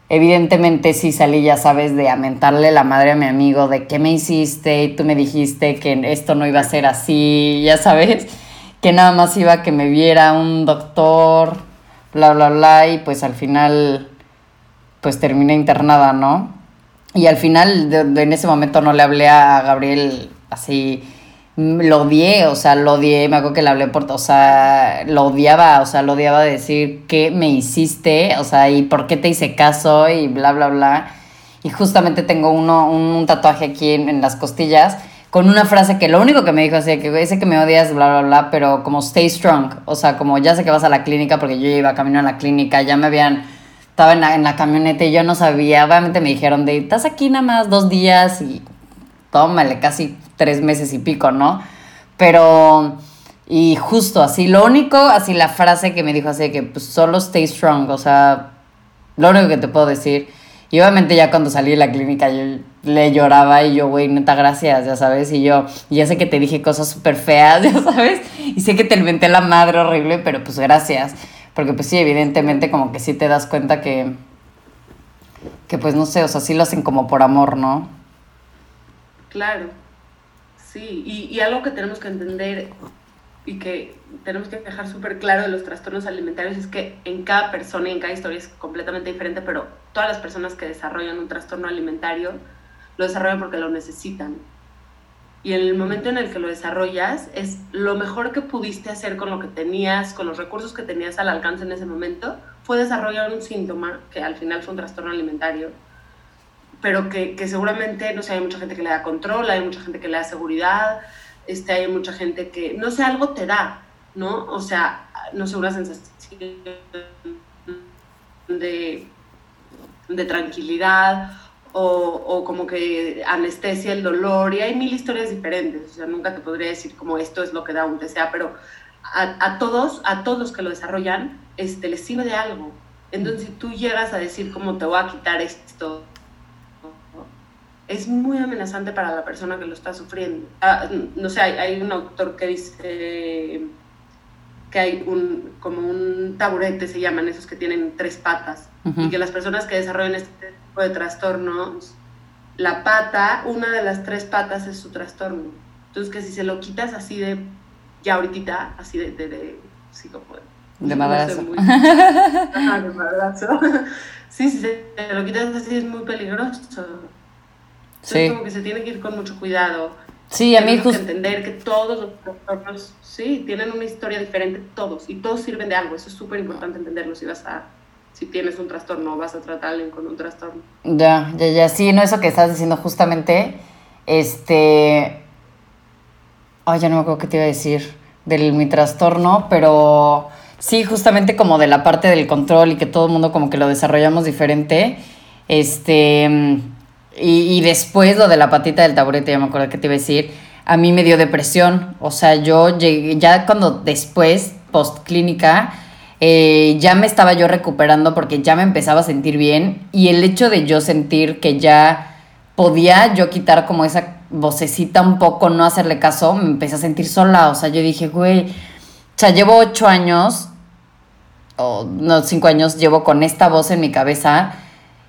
evidentemente sí salí, ya sabes, de amentarle la madre a mi amigo, de qué me hiciste y tú me dijiste que esto no iba a ser así, ya sabes, que nada más iba a que me viera un doctor, bla, bla, bla, y pues al final, pues terminé internada, ¿no? Y al final, en ese momento no le hablé a Gabriel así lo odié, o sea, lo odié, me acuerdo que le hablé por, o sea, lo odiaba, o sea, lo odiaba decir qué me hiciste, o sea, y por qué te hice caso y bla, bla, bla. Y justamente tengo uno, un, tatuaje aquí en, las costillas con una frase que lo único que me dijo así, que ese que me odias, bla, bla, bla, pero como stay strong, o sea, como ya sé que vas a la clínica porque yo iba camino a la clínica, ya me habían, estaba en la, en la camioneta y yo no sabía, obviamente me dijeron de, estás aquí nada más dos días y tómale, casi tres meses y pico, ¿no? Pero, y justo así, lo único, así la frase que me dijo así, que pues solo stay strong, o sea, lo único que te puedo decir. Y obviamente ya cuando salí de la clínica yo le lloraba y yo, güey, neta, gracias, ya sabes. Y yo, ya sé que te dije cosas súper feas, ya sabes. Y sé que te inventé la madre horrible, pero pues gracias. Porque pues sí, evidentemente como que sí te das cuenta que, que pues no sé, o sea, sí lo hacen como por amor, ¿no? Claro. Sí, y, algo que tenemos que entender y que tenemos que dejar súper claro de los trastornos alimentarios es que en cada persona y en cada historia es completamente diferente, pero todas las personas que desarrollan un trastorno alimentario lo desarrollan porque lo necesitan. Y en el momento en el que lo desarrollas, es lo mejor que pudiste hacer con lo que tenías, con los recursos que tenías al alcance en ese momento, fue desarrollar un síntoma, que al final fue un trastorno alimentario, pero que, que, seguramente, no sé, hay mucha gente que le da control, hay mucha gente que le da seguridad, este, hay mucha gente que, no sé, algo te da, ¿no? O sea, no sé, una sensación de, de tranquilidad o, o, como que anestesia el dolor y hay mil historias diferentes, o sea, nunca te podría decir como esto es lo que da un TCA, pero a, a todos, a todos los que lo desarrollan, este, les sirve de algo. Entonces, si tú llegas a decir cómo te voy a quitar esto, es muy amenazante para la persona que lo está sufriendo. Ah, no sé, hay, un autor que dice que hay un, como un taburete, se llaman esos que tienen tres patas, y que las personas que desarrollan este tipo de trastornos, la pata, una de las tres patas es su trastorno. Entonces, que si se lo quitas así de, ya ahorita, así de, de, de así como de, de madrazo. de madrazo. sí, si se lo quitas así es muy peligroso sí. como que se tiene que ir con mucho cuidado. Sí, a mí justo... entender que todos los trastornos, sí, tienen una historia diferente, todos, y todos sirven de algo. Eso es súper importante entenderlo si vas a, si tienes un trastorno vas a tratar a alguien con un trastorno. Ya, ya, ya, sí, no, eso que estás diciendo justamente, este... Ay, ya no me acuerdo qué te iba a decir del mi trastorno, pero sí, justamente como de la parte del control y que todo el mundo como que lo desarrollamos diferente, este y, después lo de la patita del taburete, ya me acuerdo que te iba a decir, a mí me dio depresión. O sea, yo llegué, ya cuando después, post clínica, eh, ya me estaba yo recuperando porque ya me empezaba a sentir bien. Y el hecho de yo sentir que ya podía yo quitar como esa vocecita un poco, no hacerle caso, me empecé a sentir sola. O sea, yo dije, güey, o sea, llevo ocho años, o no, cinco años, llevo con esta voz en mi cabeza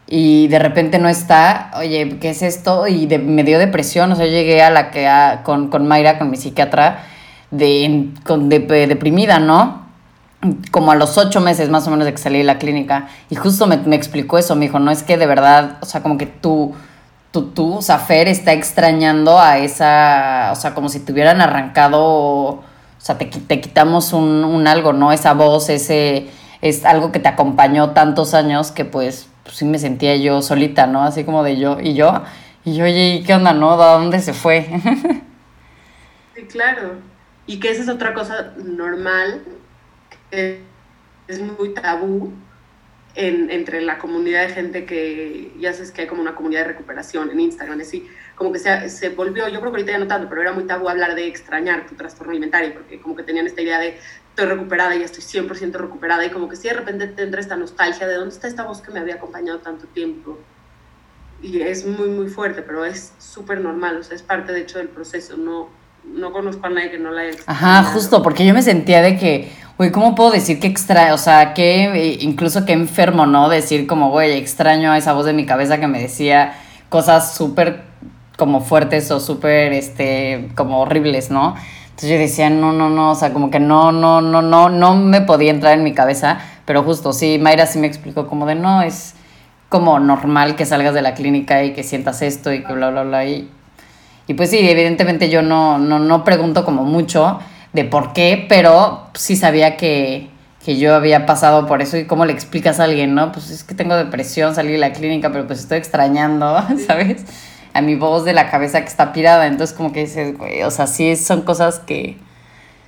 y de repente no está, oye, ¿qué es esto? Y me dio depresión, o sea, llegué a la que con, con Mayra, con mi psiquiatra, de, con, deprimida, ¿no? Como a los ocho meses más o menos de que salí de la clínica. Y justo me, me explicó eso, me dijo, no es que de verdad, o sea, como que tú, tú, tú, o sea, Fer está extrañando a esa, o sea, como si te hubieran arrancado, o sea, te, te quitamos un, un algo, ¿no? Esa voz, ese, es algo que te acompañó tantos años que pues pues sí me sentía yo solita, ¿no? Así como de yo y yo. Y yo, oye, ¿qué onda, no? ¿A dónde se fue? sí, claro. Y que esa es otra cosa normal, es muy tabú, entre la comunidad de gente que ya sabes que hay como una comunidad de recuperación en Instagram, así como que se, se volvió, yo creo que ahorita ya no tanto, pero era muy tabú hablar de extrañar tu trastorno alimentario, porque como que tenían esta idea de estoy recuperada y estoy 100% recuperada, y como que si de repente tendré esta nostalgia de dónde está esta voz que me había acompañado tanto tiempo. Y es muy, muy fuerte, pero es súper normal, o sea, es parte de hecho del proceso, no, no conozco a nadie que no la haya Ajá, justo, porque yo me sentía de que, güey, ¿cómo puedo decir que extraño? O sea, que incluso que enfermo, ¿no? Decir como, güey, extraño a esa voz de mi cabeza que me decía cosas súper como fuertes o súper, este, como horribles, ¿no? Entonces yo decía, no, no, no, o sea, como que no, no, no, no, no me podía entrar en mi cabeza, pero justo, sí, Mayra sí me explicó como de, no, es como normal que salgas de la clínica y que sientas esto y que bla, bla, bla, y y pues sí, evidentemente yo no, no, no pregunto como mucho de por qué, pero sí sabía que, que yo había pasado por eso y cómo le explicas a alguien, ¿no? Pues es que tengo depresión, salí de la clínica, pero pues estoy extrañando, ¿sabes? A mi voz de la cabeza que está pirada, entonces como que dices, güey, o sea, sí son cosas que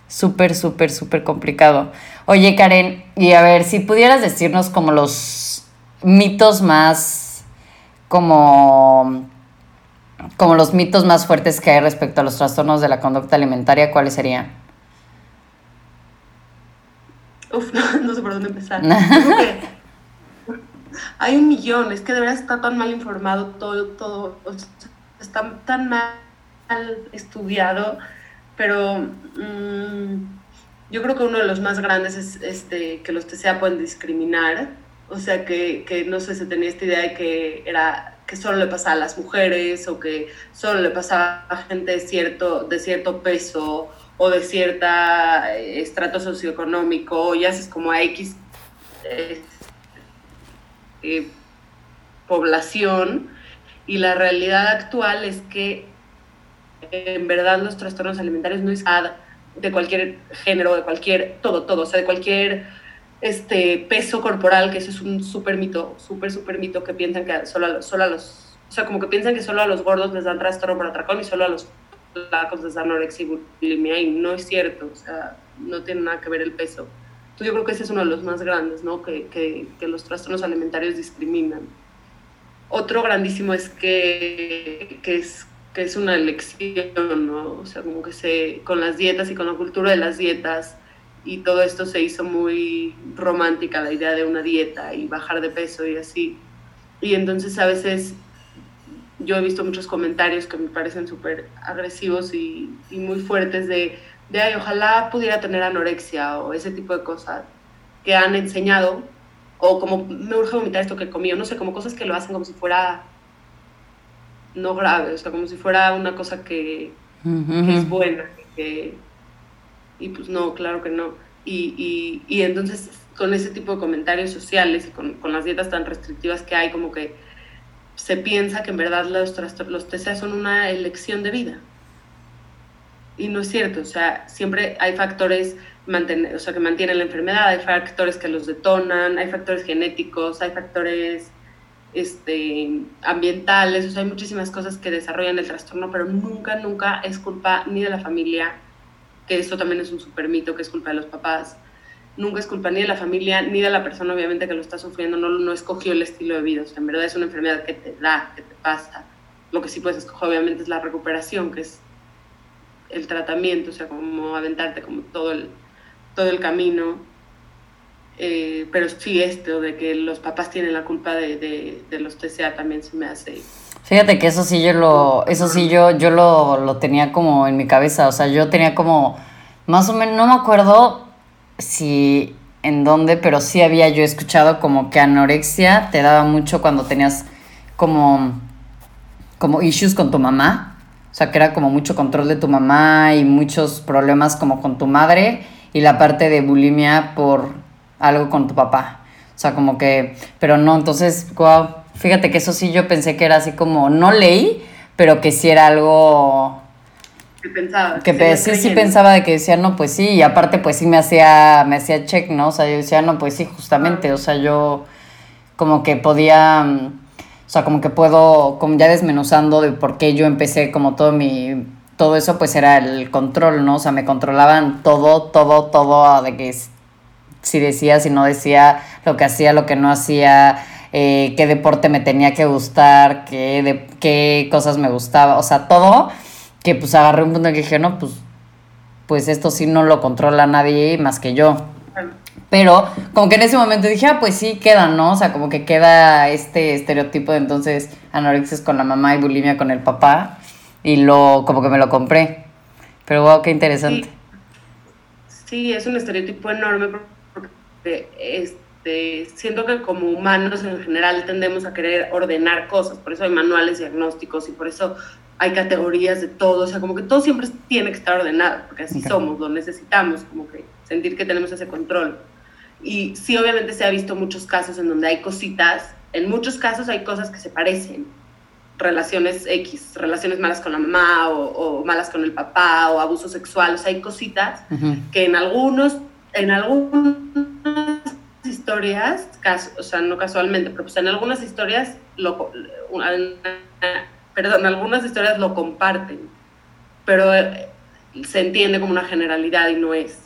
súper, súper, súper complicado. Oye, Karen, y a ver, si pudieras decirnos como los mitos más como como los mitos más fuertes que hay respecto a los trastornos de la conducta alimentaria, ¿cuáles serían? Uf, no, sé por dónde empezar. hay un millón, es que de verdad está tan mal informado todo, todo, está tan mal estudiado, pero mm, yo creo que uno de los más grandes es este, que los TCA pueden discriminar, o sea que, que no sé, se tenía esta idea de que era que solo le pasaba a las mujeres o que solo le pasaba a gente de cierto, de cierto peso o de cierta eh, estrato socioeconómico, ya es como a X eh, eh, población. Y la realidad actual es que en verdad los trastornos alimentarios no es de cualquier género, de cualquier, todo, todo, o sea, de cualquier este peso corporal, que eso es un súper mito, súper, súper mito, que piensan que solo a, los, solo a los, o sea, como que piensan que solo a los gordos les dan trastorno por atracón y solo a los flacos les dan anorexia y bulimia, y no es cierto, o sea, no tiene nada que ver el peso. Entonces yo creo que ese es uno de los más grandes, ¿no? Que, que, que los trastornos alimentarios discriminan. Otro grandísimo es que, que es que es una elección, ¿no? O sea, como que se, con las dietas y con la cultura de las dietas, y todo esto se hizo muy romántica, la idea de una dieta y bajar de peso y así. Y entonces a veces yo he visto muchos comentarios que me parecen súper agresivos y, y, muy fuertes de, de, ay, ojalá pudiera tener anorexia o ese tipo de cosas que han enseñado, o como me urge vomitar esto que comí, o no sé, como cosas que lo hacen como si fuera no grave, o sea, como si fuera una cosa que, que es buena, que, y pues no, claro que no. Y, y, y entonces con ese tipo de comentarios sociales y con, con, las dietas tan restrictivas que hay, como que se piensa que en verdad los, los TCA son una elección de vida. Y no es cierto, o sea, siempre hay factores mantener, o sea, que mantienen la enfermedad, hay factores que los detonan, hay factores genéticos, hay factores este, ambientales, o sea, hay muchísimas cosas que desarrollan el trastorno, pero nunca, nunca es culpa ni de la familia, que eso también es un super mito, que es culpa de los papás. Nunca es culpa ni de la familia, ni de la persona, obviamente, que lo está sufriendo, no, no escogió el estilo de vida. O sea, en verdad es una enfermedad que te da, que te pasa. Lo que sí puedes escoger, obviamente, es la recuperación, que es el tratamiento, o sea, como aventarte como todo el, todo el camino. Eh, pero sí esto de que los papás tienen la culpa de, de, de los TCA también se me hace Fíjate que eso sí yo lo, eso sí yo, yo lo, lo tenía como en mi cabeza, o sea, yo tenía como, más o menos, no me acuerdo si en dónde, pero sí había yo escuchado como que anorexia te daba mucho cuando tenías como, como issues con tu mamá, o sea, que era como mucho control de tu mamá y muchos problemas como con tu madre y la parte de bulimia por algo con tu papá. O sea, como que, pero no, entonces, wow, Fíjate que eso sí yo pensé que era así como, no leí, pero que sí era algo... Que pensaba. Que sí, sí, pensaba de que decía, no, pues sí, y aparte pues sí me hacía, me hacía check, ¿no? O sea, yo decía, no, pues sí, justamente, o sea, yo como que podía, o sea, como que puedo, como ya desmenuzando de por qué yo empecé como todo mi, todo eso pues era el control, ¿no? O sea, me controlaban todo, todo, todo, de que si decía, si no decía, lo que hacía, lo que no hacía, eh, qué deporte me tenía que gustar, qué, de, qué cosas me gustaba, o sea, todo, que pues agarré un punto en que dije, no, pues, pues esto sí no lo controla nadie más que yo. Pero como que en ese momento dije, ah, pues sí, queda, ¿no? O sea, como que queda este estereotipo de entonces anorexia con la mamá y bulimia con el papá. Y lo, como que me lo compré. Pero wow, qué interesante. Sí, es un estereotipo enorme porque este, siento que como humanos en general tendemos a querer ordenar cosas. Por eso hay manuales diagnósticos y por eso hay categorías de todo. O sea, como que todo siempre tiene que estar ordenado, porque así somos, lo necesitamos, como que sentir que tenemos ese control. Y sí, obviamente se ha visto muchos casos en donde hay cositas, en muchos casos hay cosas que se parecen, relaciones X, relaciones malas con la mamá o, malas con el papá o abuso sexual, o sea, hay cositas que en algunos, en algunas historias, o sea, no casualmente, pero pues en algunas historias, lo, perdón, algunas historias lo comparten, pero eh, se entiende como una generalidad y no es.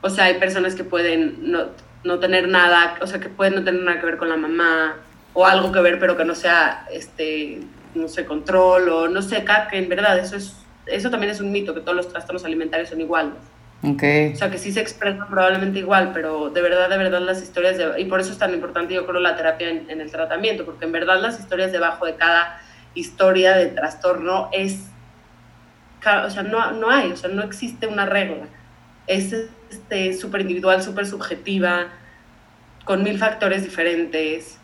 O sea, hay personas que pueden no, no tener nada, o sea, que pueden no tener nada que ver con la mamá o algo que ver, pero que no sea, este, no sé, control o no sé, que en verdad eso es, eso también es un mito, que todos los trastornos alimentarios son iguales. Okay. O sea, que sí se expresan probablemente igual, pero de verdad, de verdad las historias, de, y por eso es tan importante yo creo la terapia en, en el tratamiento, porque en verdad las historias debajo de cada historia de trastorno es, o sea, no, no hay, o sea, no existe una regla. Es este, súper individual, súper subjetiva, con mil factores diferentes.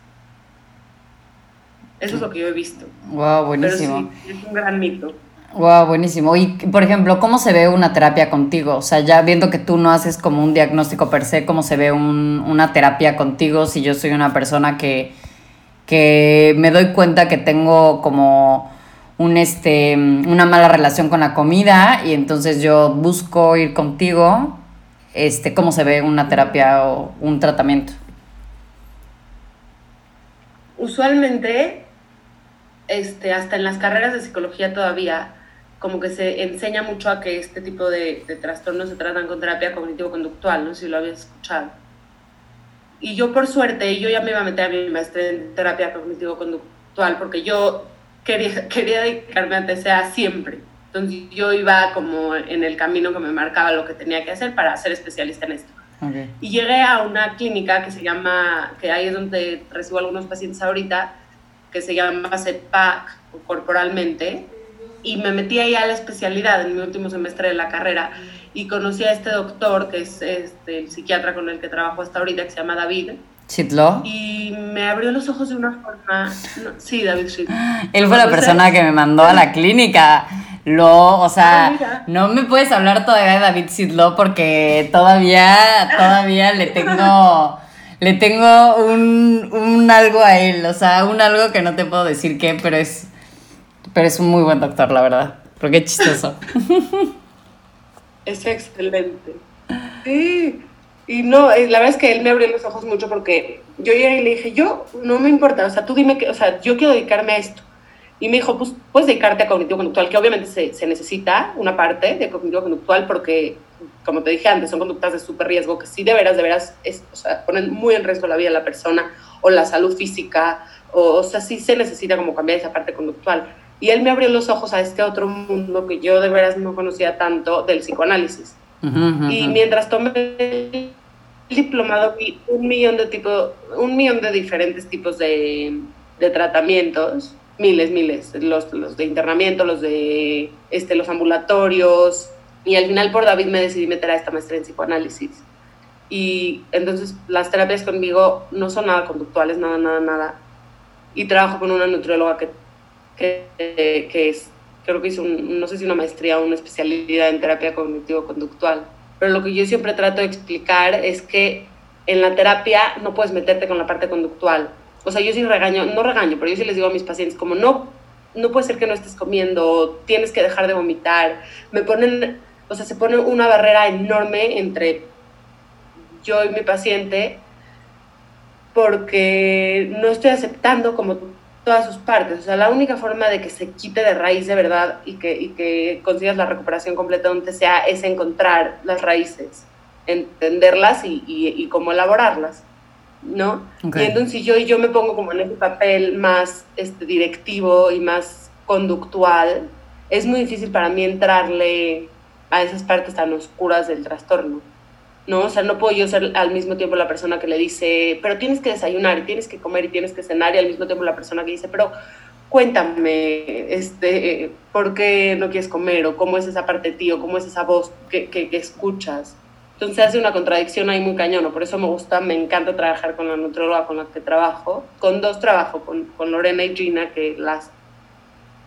Eso es lo que yo he visto. Wow, buenísimo. es un gran mito. Wow, buenísimo. Y, por ejemplo, ¿cómo se ve una terapia contigo? O sea, ya viendo que tú no haces como un diagnóstico per se, ¿cómo se ve una terapia contigo si yo soy una persona que, que me doy cuenta que tengo como un, este, una mala relación con la comida y entonces yo busco ir contigo? Este, ¿Cómo se ve una terapia o un tratamiento? Usualmente, este, hasta en las carreras de psicología todavía, como que se enseña mucho a que este tipo de, trastornos se tratan con terapia cognitivo-conductual, no sé si lo habías escuchado. Y yo por suerte, yo ya me iba a meter a mi maestría en terapia cognitivo-conductual porque yo quería, quería dedicarme a TCA siempre. Entonces yo iba como en el camino que me marcaba lo que tenía que hacer para ser especialista en esto. Y llegué a una clínica que se llama, que ahí es donde recibo algunos pacientes ahorita, que se llama CEPAC corporalmente, y me metí ahí a la especialidad en mi último semestre de la carrera y conocí a este doctor, que es este, el psiquiatra con el que trabajo hasta ahorita, que se llama David. ¿Chitlo? Y me abrió los ojos de una forma... sí, David Shit. Él fue la persona que me mandó a la clínica. Lo, o sea, ah, no me puedes hablar todavía de David Sidlo porque todavía, todavía le tengo, le tengo un, un, algo a él, o sea, un algo que no te puedo decir qué, pero es, pero es un muy buen doctor, la verdad, porque es chistoso. Es excelente. Sí, y no, eh, la verdad es que él me abrió los ojos mucho porque yo llegué y le dije, yo, no me importa, o sea, tú dime que, o sea, yo quiero dedicarme a esto y me dijo, pues puedes dedicarte a cognitivo-conductual, que obviamente se, se, necesita una parte de cognitivo-conductual porque, como te dije antes, son conductas de súper riesgo que sí de veras, de veras, es, o sea, ponen muy en riesgo la vida de la persona o la salud física, o, o sea, sí se necesita como cambiar esa parte conductual. Y él me abrió los ojos a este otro mundo que yo de veras no conocía tanto del psicoanálisis. Y mientras tomé el diplomado vi un millón de tipos, un millón de diferentes tipos de, de tratamientos miles, miles, los, los, de internamiento, los de este, los ambulatorios, y al final por David me decidí meter a esta maestra en psicoanálisis. Y entonces las terapias conmigo no son nada conductuales, nada, nada, nada. Y trabajo con una nutrióloga que, que, que es, creo que hizo, un, no sé si una maestría o una especialidad en terapia cognitivo-conductual. Pero lo que yo siempre trato de explicar es que en la terapia no puedes meterte con la parte conductual o sea, yo sí regaño, no regaño, pero yo sí les digo a mis pacientes como no, no puede ser que no estés comiendo, tienes que dejar de vomitar. Me ponen, o sea, se pone una barrera enorme entre yo y mi paciente porque no estoy aceptando como todas sus partes. O sea, la única forma de que se quite de raíz de verdad y que, y que consigas la recuperación completa donde sea es encontrar las raíces. entenderlas y, cómo elaborarlas, ¿no? Y entonces yo, yo me pongo como en ese papel más este, directivo y más conductual, es muy difícil para mí entrarle a esas partes tan oscuras del trastorno. ¿No? O sea, no puedo yo ser al mismo tiempo la persona que le dice, pero tienes que desayunar tienes que comer y tienes que cenar y al mismo tiempo la persona que dice, pero cuéntame, este, ¿por qué no quieres comer? ¿O cómo es esa parte de cómo es esa voz que, que, escuchas? Entonces hace una contradicción ahí muy cañón, por eso me gusta, me encanta trabajar con la nutróloga con la que trabajo. Con dos trabajo, con, con Lorena y Gina, que las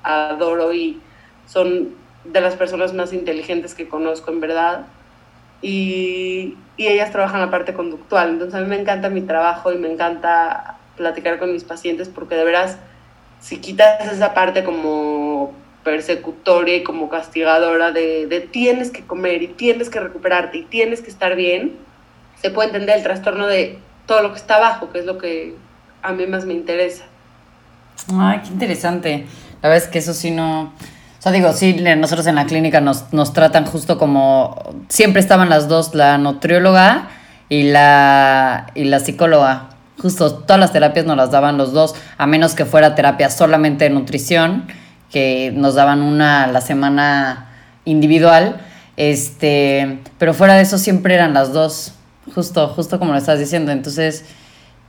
adoro y son de las personas más inteligentes que conozco en verdad. Y, y, ellas trabajan la parte conductual. Entonces a mí me encanta mi trabajo y me encanta platicar con mis pacientes porque de veras, si quitas esa parte como persecutoria y como castigadora de, de tienes que comer y tienes que recuperarte y tienes que estar bien, se puede entender el trastorno de todo lo que está abajo, que es lo que a mí más me interesa. Ay, qué interesante. La verdad es que eso sí no... O sea, digo, sí, nosotros en la clínica nos, nos tratan justo como... Siempre estaban las dos, la nutrióloga y la, y la psicóloga. Justo todas las terapias nos las daban los dos, a menos que fuera terapia solamente de nutrición, que nos daban una a la semana individual. Este, pero fuera de eso siempre eran las dos, justo, justo como lo estás diciendo. Entonces,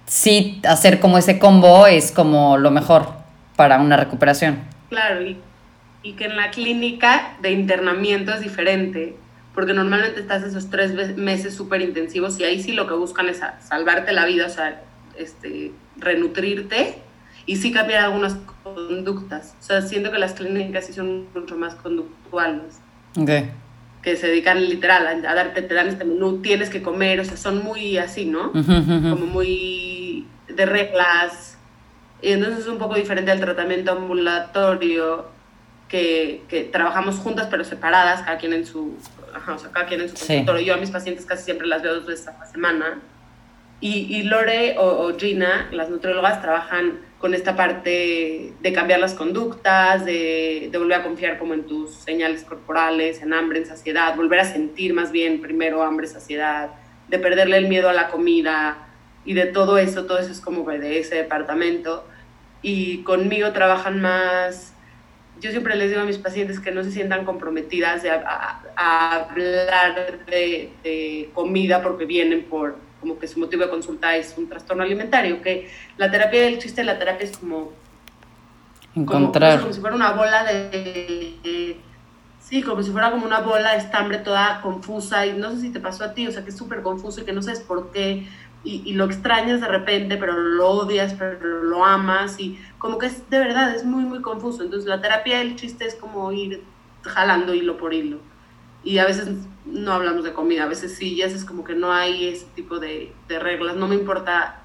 sí, hacer como ese combo es como lo mejor para una recuperación. Claro, y, y que en la clínica de internamiento es diferente, porque normalmente estás esos tres meses súper intensivos y ahí sí lo que buscan es salvarte la vida, o sea, este, renutrirte y sí cambiar algunas conductas. O sea, siento que las clínicas sí son mucho más conductuales. Okay. Que se dedican literal a, darte, te dan este menú, tienes que comer, o sea, son muy así, ¿no? Como muy de reglas, y entonces es un poco diferente al tratamiento ambulatorio, que, que trabajamos juntas pero separadas, cada quien en su, ajá, o sea, cada quien en su consultorio. Yo a mis pacientes casi siempre las veo dos veces a la semana. Y, y Lore o, Gina, las nutriólogas, trabajan con esta parte de cambiar las conductas, de, de, volver a confiar como en tus señales corporales, en hambre, en saciedad, volver a sentir más bien primero hambre, saciedad, de perderle el miedo a la comida, y de todo eso, todo eso es como de ese departamento. Y conmigo trabajan más, yo siempre les digo a mis pacientes que no se sientan comprometidas a, hablar de, comida porque vienen por, como que su motivo de consulta es un trastorno alimentario, que la terapia del chiste, la terapia es como... Encontrar. Como, si fuera una bola de, Sí, como si fuera como una bola de estambre toda confusa y no sé si te pasó a ti, o sea, que es súper confuso y que no sabes por qué, y, lo extrañas de repente, pero lo odias, pero lo amas y como que es de verdad, es muy, muy confuso. Entonces la terapia del chiste es como ir jalando hilo por hilo. Y a veces no hablamos de comida, a veces sí, ya es como que no hay ese tipo de, de reglas. No me importa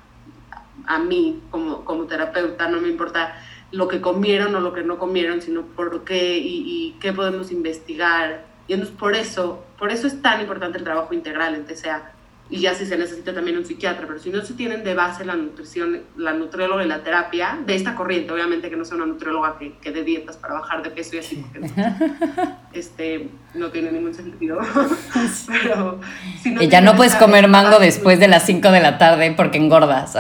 a mí como, como terapeuta, no me importa lo que comieron o lo que no comieron, sino por qué y, y qué podemos investigar. Y entonces por eso, por eso es tan importante el trabajo integral en TCA y ya si se necesita también un psiquiatra, pero si no se tienen de base la nutrición, la nutrióloga y la terapia, de esta corriente, obviamente que no sea una nutrióloga que, que dé dietas para bajar de peso y así, porque no, este, no tiene ningún sentido. pero si no y ya no puedes comer mango después de las 5 de la tarde porque engordas.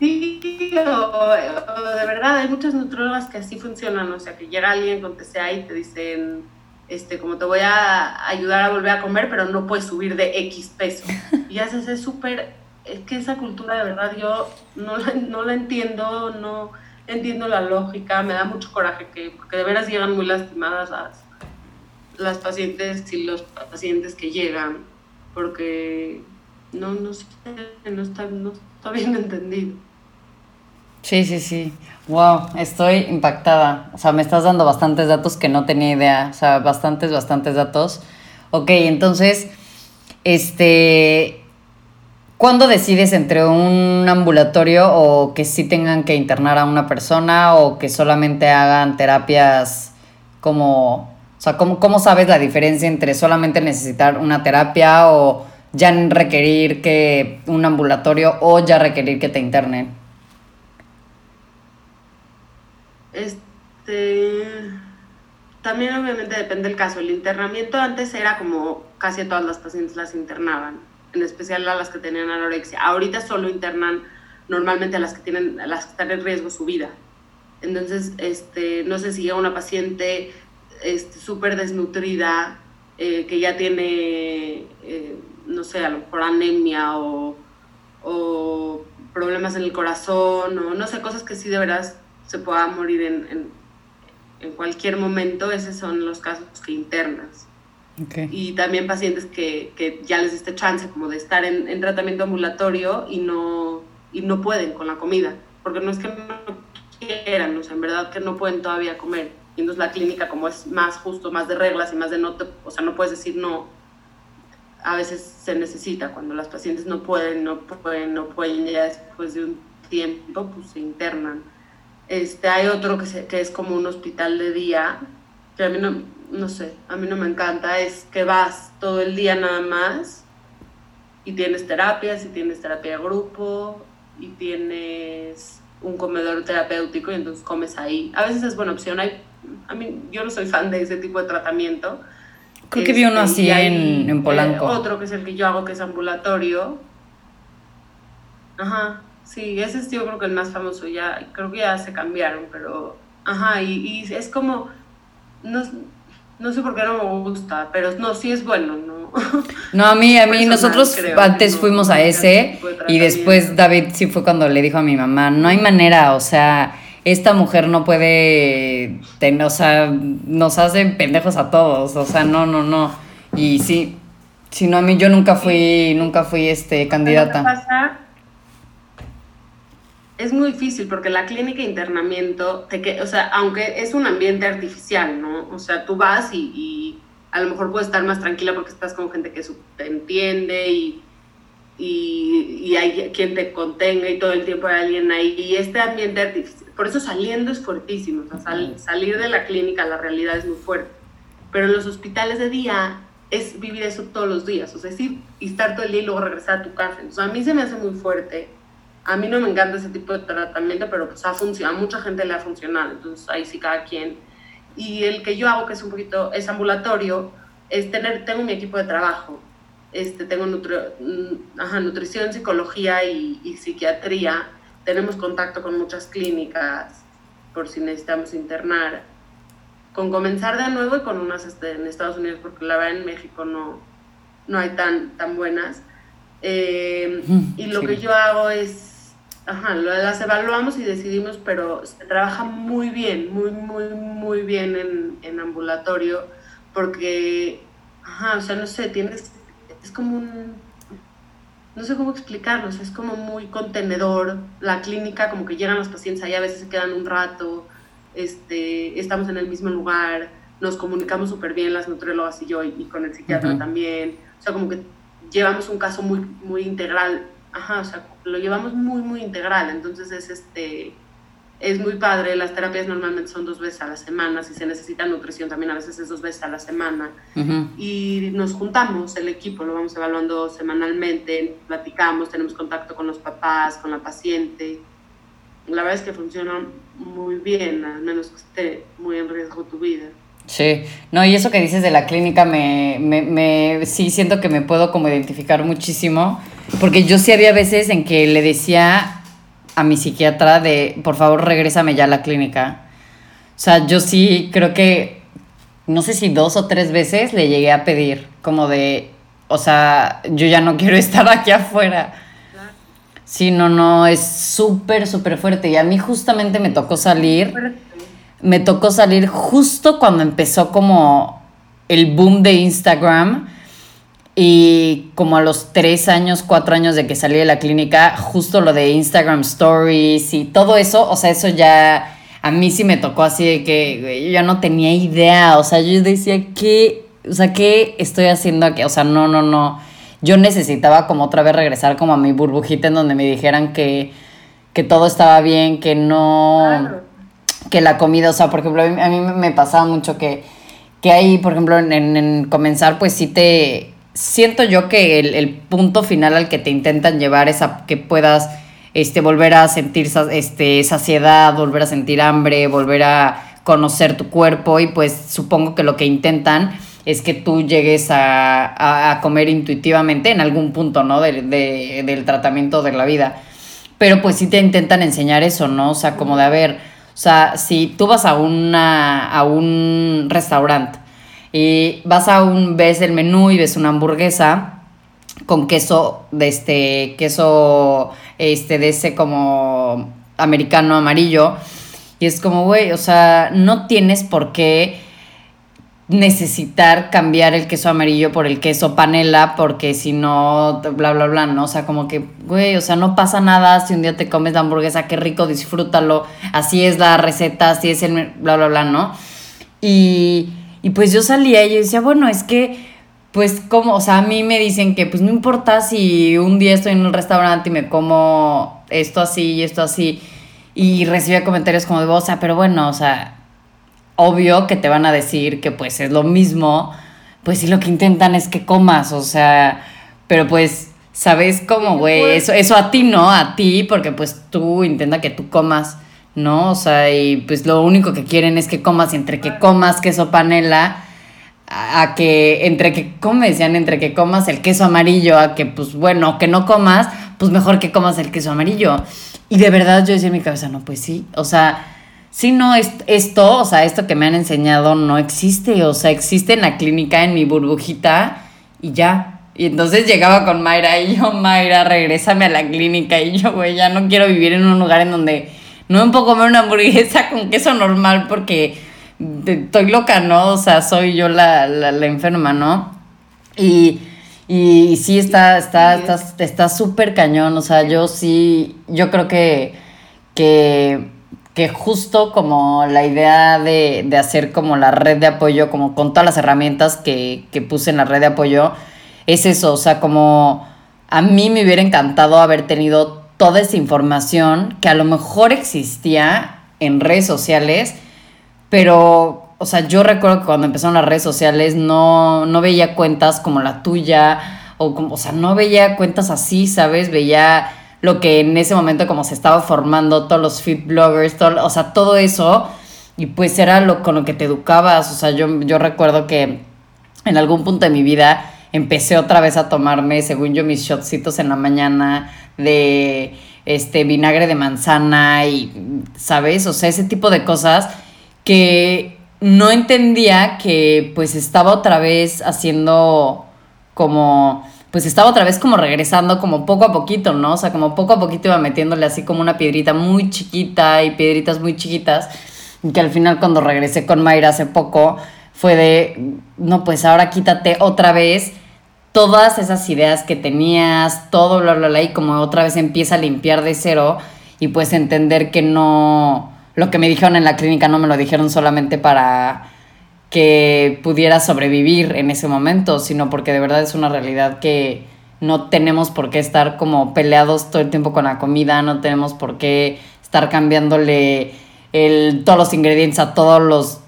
sí, o, de verdad, hay muchas nutriólogas que así funcionan, o sea, que llega alguien con TCA y te dicen este, como te voy a ayudar a volver a comer, pero no puedes subir de X peso. Y haces es súper, es que esa cultura de verdad yo no la, no la entiendo, no entiendo la lógica, me da mucho coraje que, porque de veras llegan muy lastimadas las, las pacientes y los pacientes que llegan, porque no, no sé, no está, no está bien entendido. Sí, sí, sí. Wow, estoy impactada. O sea, me estás dando bastantes datos que no tenía idea. O sea, bastantes, bastantes datos. Ok, entonces, este, ¿cuándo decides entre un ambulatorio o que sí tengan que internar a una persona o que solamente hagan terapias como, o sea, ¿cómo, cómo sabes la diferencia entre solamente necesitar una terapia o ya requerir que un ambulatorio o ya requerir que te internen? Este, también obviamente depende del caso. El internamiento antes era como casi todas las pacientes las internaban, en especial a las que tenían anorexia. Ahorita solo internan normalmente a las que tienen, las que están en riesgo su vida. Entonces, este, no sé si llega una paciente súper este, desnutrida, eh, que ya tiene, eh, no sé, a lo mejor anemia o, o, problemas en el corazón, o no sé, cosas que sí de verdad se pueda morir en, en, en cualquier momento, esos son los casos que internas. Y también pacientes que, que, ya les diste chance como de estar en, en, tratamiento ambulatorio y no, y no pueden con la comida, porque no es que no quieran, o sea, en verdad que no pueden todavía comer. Y entonces la clínica como es más justo, más de reglas y más de no, te, o sea, no puedes decir no. A veces se necesita, cuando las pacientes no pueden, no pueden, no pueden, ya después de un tiempo, pues se internan. Este, hay otro que, se, que es como un hospital de día, que a mí no, no sé, a mí no me encanta, es que vas todo el día nada más y tienes terapias y tienes terapia de grupo y tienes un comedor terapéutico y entonces comes ahí. A veces es buena opción. Hay, a mí, yo no soy fan de ese tipo de tratamiento. Creo que vi uno este, así en, en, Polanco. Eh, otro que es el que yo hago, que es ambulatorio. Ajá, sí, ese es yo creo que el más famoso. Ya, creo que ya se cambiaron, pero... Ajá, y, y es como... No, no sé por qué no me gusta, pero no, sí es bueno, ¿no? No, a mí, a mí, nosotros antes fuimos a ese y después David sí fue cuando le dijo a mi mamá, no hay manera, o sea, esta mujer no puede, o sea, nos hacen pendejos a todos, o sea, no, no, no. Y sí, si no, a mí yo nunca fui, nunca fui este, candidata. Pasa? Es muy difícil porque la clínica de internamiento, te que, o sea, aunque es un ambiente artificial, ¿no? O sea, tú vas y a lo mejor puedes estar más tranquila porque estás con gente que te entiende y, y, y, hay quien te contenga y todo el tiempo hay alguien ahí. Y este ambiente artificial, por eso saliendo es fuertísimo, o sea, salir de la clínica, la realidad es muy fuerte. Pero en los hospitales de día es vivir eso todos los días, o sea, es ir y estar todo el día y luego regresar a tu casa. Entonces, a mí se me hace muy fuerte. A mí no me encanta ese tipo de tratamiento, pero pues ha funcionado, a mucha gente le ha funcionado, entonces ahí sí cada quien. Y el que yo hago, que es un poquito, es ambulatorio, es tener, tengo mi equipo de trabajo, este, tengo mm, ajá, nutrición, psicología y, psiquiatría, tenemos contacto con muchas clínicas por si necesitamos internar, con comenzar de nuevo y con unas este, en Estados Unidos, porque la verdad en México no, no hay tan, tan buenas. Eh, y lo que yo hago es Ajá, las evaluamos y decidimos, pero se trabaja muy bien, muy, muy, muy bien en, en ambulatorio, porque, ajá, o sea, no sé, tienes, es como un, no sé cómo explicarlo, es como muy contenedor, la clínica, como que llegan los pacientes ahí, a veces se quedan un rato, este, estamos en el mismo lugar, nos comunicamos súper bien las nutriólogas y yo, y, con el psiquiatra también, o sea, como que llevamos un caso muy, muy integral ajá, o sea, lo llevamos muy, muy integral, entonces es este, es muy padre, las terapias normalmente son dos veces a la semana, si se necesita nutrición también a veces es dos veces a la semana, y nos juntamos, el equipo lo vamos evaluando semanalmente, platicamos, tenemos contacto con los papás, con la paciente, la verdad es que funciona muy bien, al menos que esté muy en riesgo tu vida. Sí, no, y eso que dices de la clínica me, me, me sí siento que me puedo como identificar muchísimo porque yo sí había veces en que le decía a mi psiquiatra de, por favor, regrésame ya a la clínica. O sea, yo sí creo que, no sé si dos o tres veces le llegué a pedir, como de, o sea, yo ya no quiero estar aquí afuera. Sí, no, no, es súper, súper fuerte. Y a mí justamente me tocó salir, me tocó salir justo cuando empezó como el boom de Instagram y como a los tres años, cuatro años de que salí de la clínica, justo lo de Instagram Stories y todo eso, o sea, eso ya a mí sí me tocó así de que yo ya no tenía idea, o sea, yo decía, ¿qué? O sea, ¿qué estoy haciendo aquí? O sea, no, no, no. Yo necesitaba como otra vez regresar como a mi burbujita en donde me dijeran que, que todo estaba bien, que no... Que la comida, o sea, por ejemplo, a mí, me pasaba mucho que, que ahí, por ejemplo, en, en comenzar, pues sí te siento yo que el, punto final al que te intentan llevar es a que puedas este, volver a sentir este, saciedad, volver a sentir hambre, volver a conocer tu cuerpo y pues supongo que lo que intentan es que tú llegues a, comer intuitivamente en algún punto, ¿no? del tratamiento de la vida. Pero pues sí te intentan enseñar eso, ¿no? O sea, como de, a ver, o sea, si tú vas a, una, a un restaurante y vas a un, ves el menú y ves una hamburguesa con queso, de este, queso, este, de ese como americano amarillo, y es como, güey, o sea, no tienes por qué necesitar cambiar el queso amarillo por el queso panela porque si no, bla, bla, bla, ¿no? O sea, como que, güey, o sea, no pasa nada si un día te comes la hamburguesa, qué rico, disfrútalo, así es la receta, así es el, bla, bla, bla, ¿no? Y, y pues yo salía y yo decía, bueno, es que, pues, como, o sea, a mí me dicen que, pues, no importa si un día estoy en un restaurante y me como esto así y esto así, y recibía comentarios como de, o sea, pero bueno, o sea, obvio que te van a decir que pues es lo mismo, pues si lo que intentan es que comas, o sea, pero pues, ¿sabes cómo, güey? Eso, eso a ti no, a ti, porque pues tú intenta que tú comas, ¿no? O sea, y pues lo único que quieren es que comas, entre que comas queso panela, a, que entre que, ¿cómo me decían? Entre que comas el queso amarillo, a que pues bueno, que no comas, pues mejor que comas el queso amarillo. Y de verdad yo decía en mi cabeza, no, pues sí, o sea sí, no, esto, o sea, esto que me han enseñado no existe, o sea, existe en la clínica, en mi burbujita y ya. Y entonces llegaba con Mayra y yo, Mayra, regrésame a la clínica y yo, güey, ya no quiero vivir en un lugar en donde no me puedo comer una hamburguesa con queso normal porque estoy loca, ¿no? O sea, soy yo la, la, enferma, ¿no? Y, y, sí, está está está súper cañón, o sea, yo sí, yo creo que, que que justo como la idea de, hacer como la red de apoyo, como con todas las herramientas que, puse en la red de apoyo, es eso, o sea, como a mí me hubiera encantado haber tenido toda esa información que a lo mejor existía en redes sociales, pero, o sea, yo recuerdo que cuando empezaron las redes sociales no, no veía cuentas como la tuya, o, como, o sea, no veía cuentas así, ¿sabes? Veía lo que en ese momento como se estaba formando todos los fit bloggers, todo, o sea, todo eso, y pues era lo con lo que te educabas, o sea, yo, yo recuerdo que en algún punto de mi vida empecé otra vez a tomarme, según yo, mis shotcitos en la mañana de este vinagre de manzana y, ¿sabes? O sea, ese tipo de cosas que no entendía que pues estaba otra vez haciendo como pues estaba otra vez como regresando como poco a poquito, ¿no? O sea, como poco a poquito iba metiéndole así como una piedrita muy chiquita y piedritas muy chiquitas, que al final cuando regresé con Mayra hace poco fue de, no, pues ahora quítate otra vez todas esas ideas que tenías, todo, bla, bla, bla, y como otra vez empieza a limpiar de cero y pues entender que no, lo que me dijeron en la clínica no me lo dijeron solamente para que pudiera sobrevivir en ese momento, sino porque de verdad es una realidad que no tenemos por qué estar como peleados todo el tiempo con la comida, no tenemos por qué estar cambiándole el, todos los ingredientes a todos los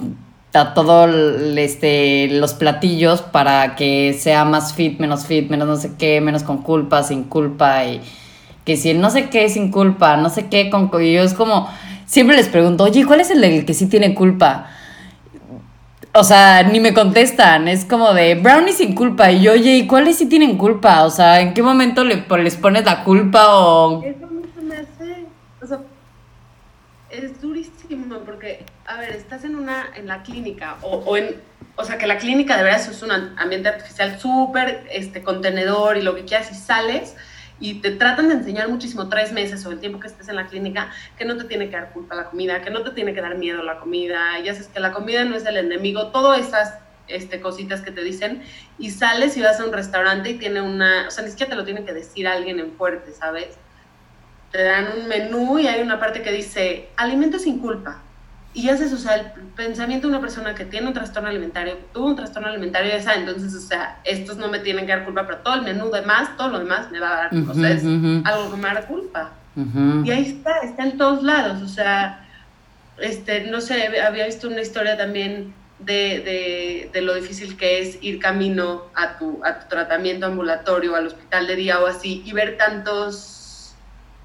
a todos este, los platillos para que sea más fit, menos fit, menos no sé qué, menos con culpa, sin culpa y que si no sé qué sin culpa, no sé qué con y yo es como siempre les pregunto, "Oye, ¿cuál es el que sí tiene culpa?" O sea, ni me contestan. Es como de brownie sin culpa. Y yo, oye, ¿y cuáles sí tienen culpa? O sea, ¿en qué momento le, les pones la culpa o.? Eso me hace. O sea, es durísimo porque, a ver, estás en una. en la clínica o, o en. O sea, que la clínica de verdad es un ambiente artificial súper este, contenedor y lo que quieras y sales y te tratan de enseñar muchísimo tres meses o el tiempo que estés en la clínica que no te tiene que dar culpa la comida, que no te tiene que dar miedo la comida, ya sabes que la comida no es el enemigo, todas esas este, cositas que te dicen y sales y vas a un restaurante y tiene una, o sea, ni siquiera te lo tiene que decir alguien en fuerte, ¿sabes? Te dan un menú y hay una parte que dice alimento sin culpa y haces, o sea, el pensamiento de una persona que tiene un trastorno alimentario, tuvo un trastorno alimentario, esa, entonces, o sea, estos no me tienen que dar culpa, pero todo el menú demás, todo lo demás me va a dar, o sea, es algo que me da culpa. Y ahí está, está en todos lados, o sea, este, no sé, había visto una historia también de, de, de, lo difícil que es ir camino a tu, a tu tratamiento ambulatorio, al hospital de día o así, y ver tantos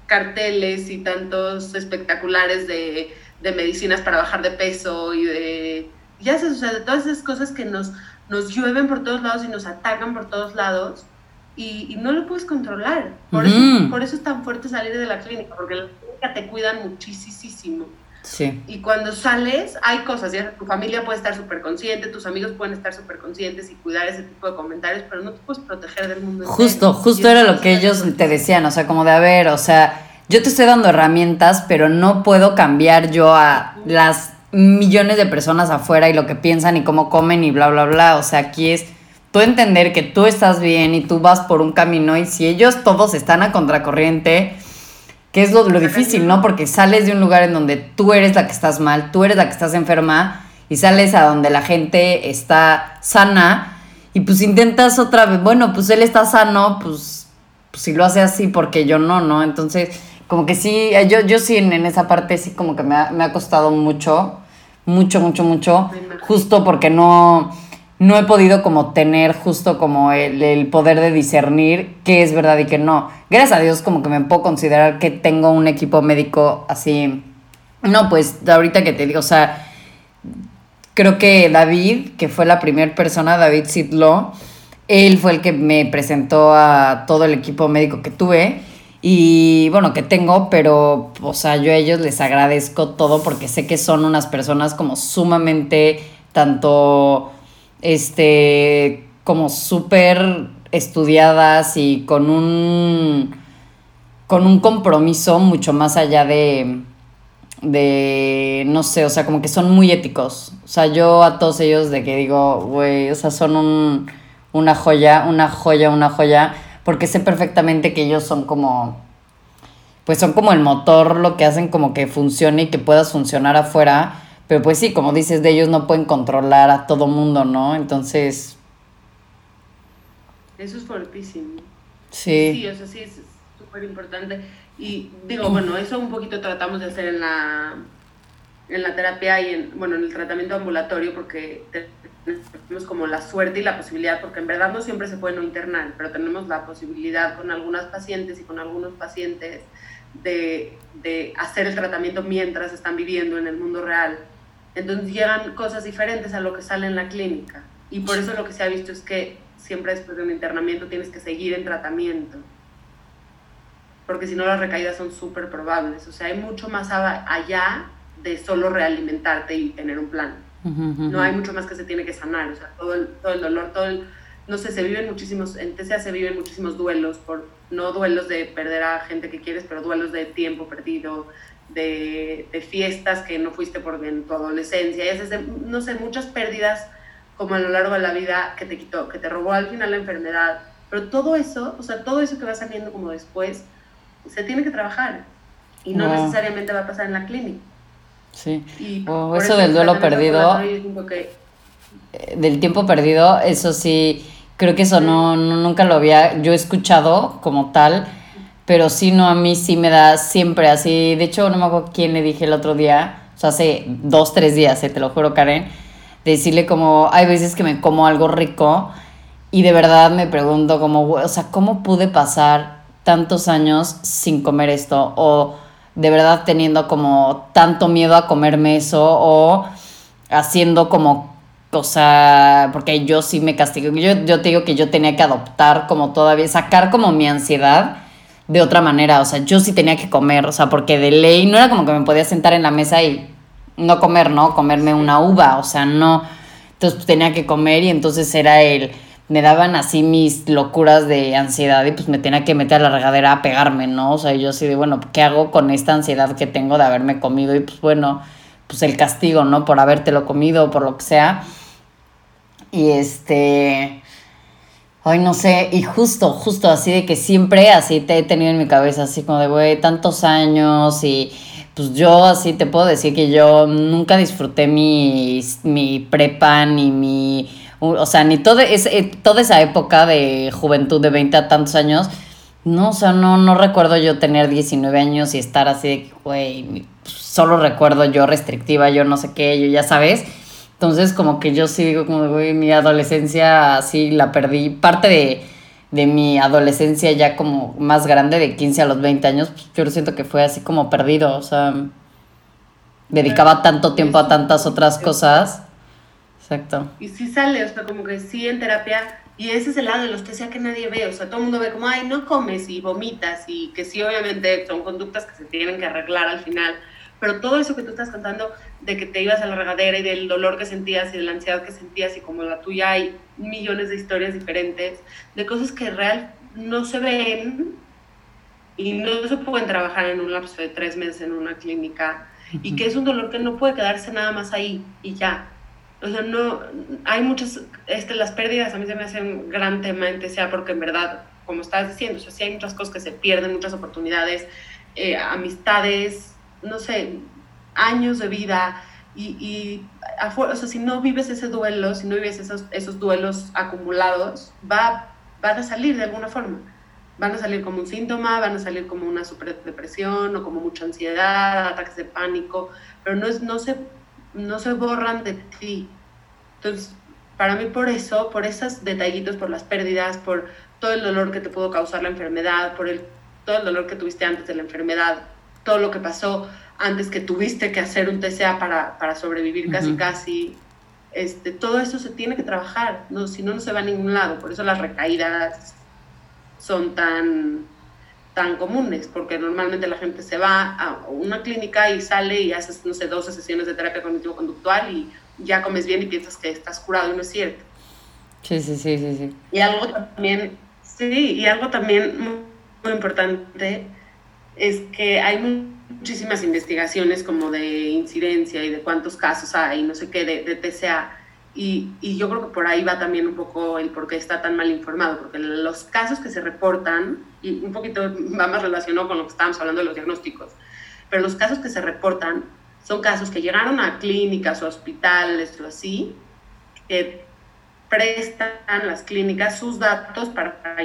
carteles y tantos espectaculares de de medicinas para bajar de peso y de, ya sé, o sea, de todas esas cosas que nos, nos llueven por todos lados y nos atacan por todos lados y, no lo puedes controlar. Por, eso, por eso es tan fuerte salir de la clínica, porque la clínica te cuidan muchísimo. Sí. Y cuando sales, hay cosas, ya tu familia puede estar súper consciente, tus amigos pueden estar súper conscientes y cuidar ese tipo de comentarios, pero no te puedes proteger del mundo. Justo, justo era lo que ellos te decían, o sea, como de, a ver, o sea, yo te estoy dando herramientas, pero no puedo cambiar yo a las millones de personas afuera y lo que piensan y cómo comen y bla, bla, bla. O sea, aquí es tú entender que tú estás bien y tú vas por un camino y si ellos todos están a contracorriente que es lo, difícil, ¿no? Porque sales de un lugar en donde tú eres la que estás mal, tú eres la que estás enferma y sales a donde la gente está sana y pues intentas otra vez, bueno, pues él está sano, pues, pues si lo hace así, porque yo no, ¿no? Entonces, como que sí, yo, yo sí en, esa parte sí como que me ha, me ha costado mucho, mucho, mucho, mucho, justo porque no no he podido como tener justo como el, poder de discernir qué es verdad y qué no. Gracias a Dios como que me puedo considerar que tengo un equipo médico así. No, pues ahorita que te digo, o sea, creo que David, que fue la primera persona, David Sidlo, él fue el que me presentó a todo el equipo médico que tuve y bueno, que tengo, pero, o sea, yo a ellos les agradezco todo porque sé que son unas personas como sumamente tanto este, como súper estudiadas y con un, con un compromiso mucho más allá de, de, no sé, o sea, como que son muy éticos. O sea, yo a todos ellos de que digo, güey, o sea, son un, una joya, una joya, una joya, porque sé perfectamente que ellos son como, pues son como el motor, lo que hacen como que funcione y que puedas funcionar afuera pero pues sí, como dices, de ellos no pueden controlar a todo mundo, ¿no? Entonces... Eso es fuertísimo. Sí. Sí, o sea, sí, es súper importante. Y digo, bueno, eso un poquito tratamos de hacer en la, en la terapia y en, bueno, en el tratamiento ambulatorio porque tenemos como la suerte y la posibilidad, porque en verdad no siempre se puede no internar, pero tenemos la posibilidad con algunas pacientes y con algunos pacientes de, de hacer el tratamiento mientras están viviendo en el mundo real. Entonces llegan cosas diferentes a lo que sale en la clínica. Y por eso lo que se ha visto es que siempre después de un internamiento tienes que seguir en tratamiento. Porque si no las recaídas son súper probables. O sea, hay mucho más allá de solo realimentarte y tener un plan. No hay mucho más que se tiene que sanar. O sea, todo el, todo el dolor, todo el... No sé, se viven muchísimos, en TCA se viven muchísimos duelos, por, no duelos de perder a gente que quieres, pero duelos de tiempo perdido, de, fiestas que no fuiste por en tu adolescencia, es no sé, muchas pérdidas como a lo largo de la vida que te quitó, que te robó al final la enfermedad, pero todo eso, o sea, todo eso que va saliendo como después, se tiene que trabajar y no necesariamente va a pasar en la clínica. Sí, o eso, del duelo perdido, eh, del tiempo perdido, eso sí, creo que eso no, no, nunca lo había yo escuchado como tal, pero sí, no, a mí sí me da siempre así. De hecho, no me acuerdo quién le dije el otro día, o sea, hace dos, tres días, eh, te lo juro, Karen, decirle como, hay veces que me como algo rico y de verdad me pregunto como, o sea, ¿cómo pude pasar tantos años sin comer esto? O de verdad teniendo como tanto miedo a comerme eso o haciendo como o sea, porque yo sí me castigo. Yo, yo te digo que yo tenía que adoptar como todavía, sacar como mi ansiedad de otra manera. O sea, yo sí tenía que comer, o sea, porque de ley no era como que me podía sentar en la mesa y no comer, ¿no? Comerme una uva, o sea, no. Entonces pues, tenía que comer y entonces era el. Me daban así mis locuras de ansiedad y pues me tenía que meter a la regadera a pegarme, ¿no? O sea, yo sí de, bueno, ¿qué hago con esta ansiedad que tengo de haberme comido? Y pues bueno, pues el castigo, ¿no? Por habértelo comido o por lo que sea. Y este Ay, no sé, y justo, justo así de que siempre así te he tenido en mi cabeza, así como de, güey, tantos años y pues yo así te puedo decir que yo nunca disfruté mi, mi prepa ni mi, o sea, ni eh, toda esa época de juventud de 20 a tantos años, no, o sea, no, no recuerdo yo tener 19 años y estar así de, güey, solo recuerdo yo restrictiva, yo no sé qué, yo ya sabes. Entonces, como que yo sí digo, como, güey, mi adolescencia sí la perdí. Parte de, de, mi adolescencia ya como más grande, de 15 a los 20 años, pues yo siento que fue así como perdido, o sea... dedicaba tanto tiempo a tantas otras cosas. Exacto. Y sí sale, o sea, como que sí en terapia, y ese es el lado de los TCA que nadie ve, o sea, todo el mundo ve como, ay, no comes y vomitas, y que sí, obviamente son conductas que se tienen que arreglar al final, pero todo eso que tú estás contando de que te ibas a la regadera y del dolor que sentías y de la ansiedad que sentías y como la tuya hay millones de historias diferentes, de cosas que real no se ven y no se pueden trabajar en un lapso de tres meses en una clínica y que es un dolor que no puede quedarse nada más ahí y ya. O sea, no, hay muchas, este, las pérdidas a mí se me hacen un gran tema en TCA porque en verdad, como estás diciendo, o sea, sí hay muchas cosas que se pierden, muchas oportunidades, eh, amistades, no sé, años de vida y, y o sea, si no vives ese duelo, si no vives esos, esos duelos acumulados, va, van a salir de alguna forma. Van a salir como un síntoma, van a salir como una depresión o como mucha ansiedad, ataques de pánico, pero no, es, no, se, no se borran de ti. Entonces, para mí por eso, por esos detallitos, por las pérdidas, por todo el dolor que te pudo causar la enfermedad, por el, todo el dolor que tuviste antes de la enfermedad, todo lo que pasó antes que tuviste que hacer un TCA para, para sobrevivir casi casi. Este, todo eso se tiene que trabajar, no, si no, no se va a ningún lado. Por eso las recaídas son tan, tan comunes, porque normalmente la gente se va a una clínica y sale y haces, no sé, 12 sesiones de terapia cognitivo-conductual y ya comes bien y piensas que estás curado y no es cierto. Sí, sí, sí, sí. sí. Y algo también, sí, y algo también muy, muy importante es que hay muchísimas investigaciones como de incidencia y de cuántos casos hay, no sé qué, de, de TCA. Y, y, yo creo que por ahí va también un poco el por qué está tan mal informado, porque los casos que se reportan, y un poquito va más relacionado con lo que estábamos hablando de los diagnósticos, pero los casos que se reportan son casos que llegaron a clínicas o hospitales o así, que prestan las clínicas sus datos para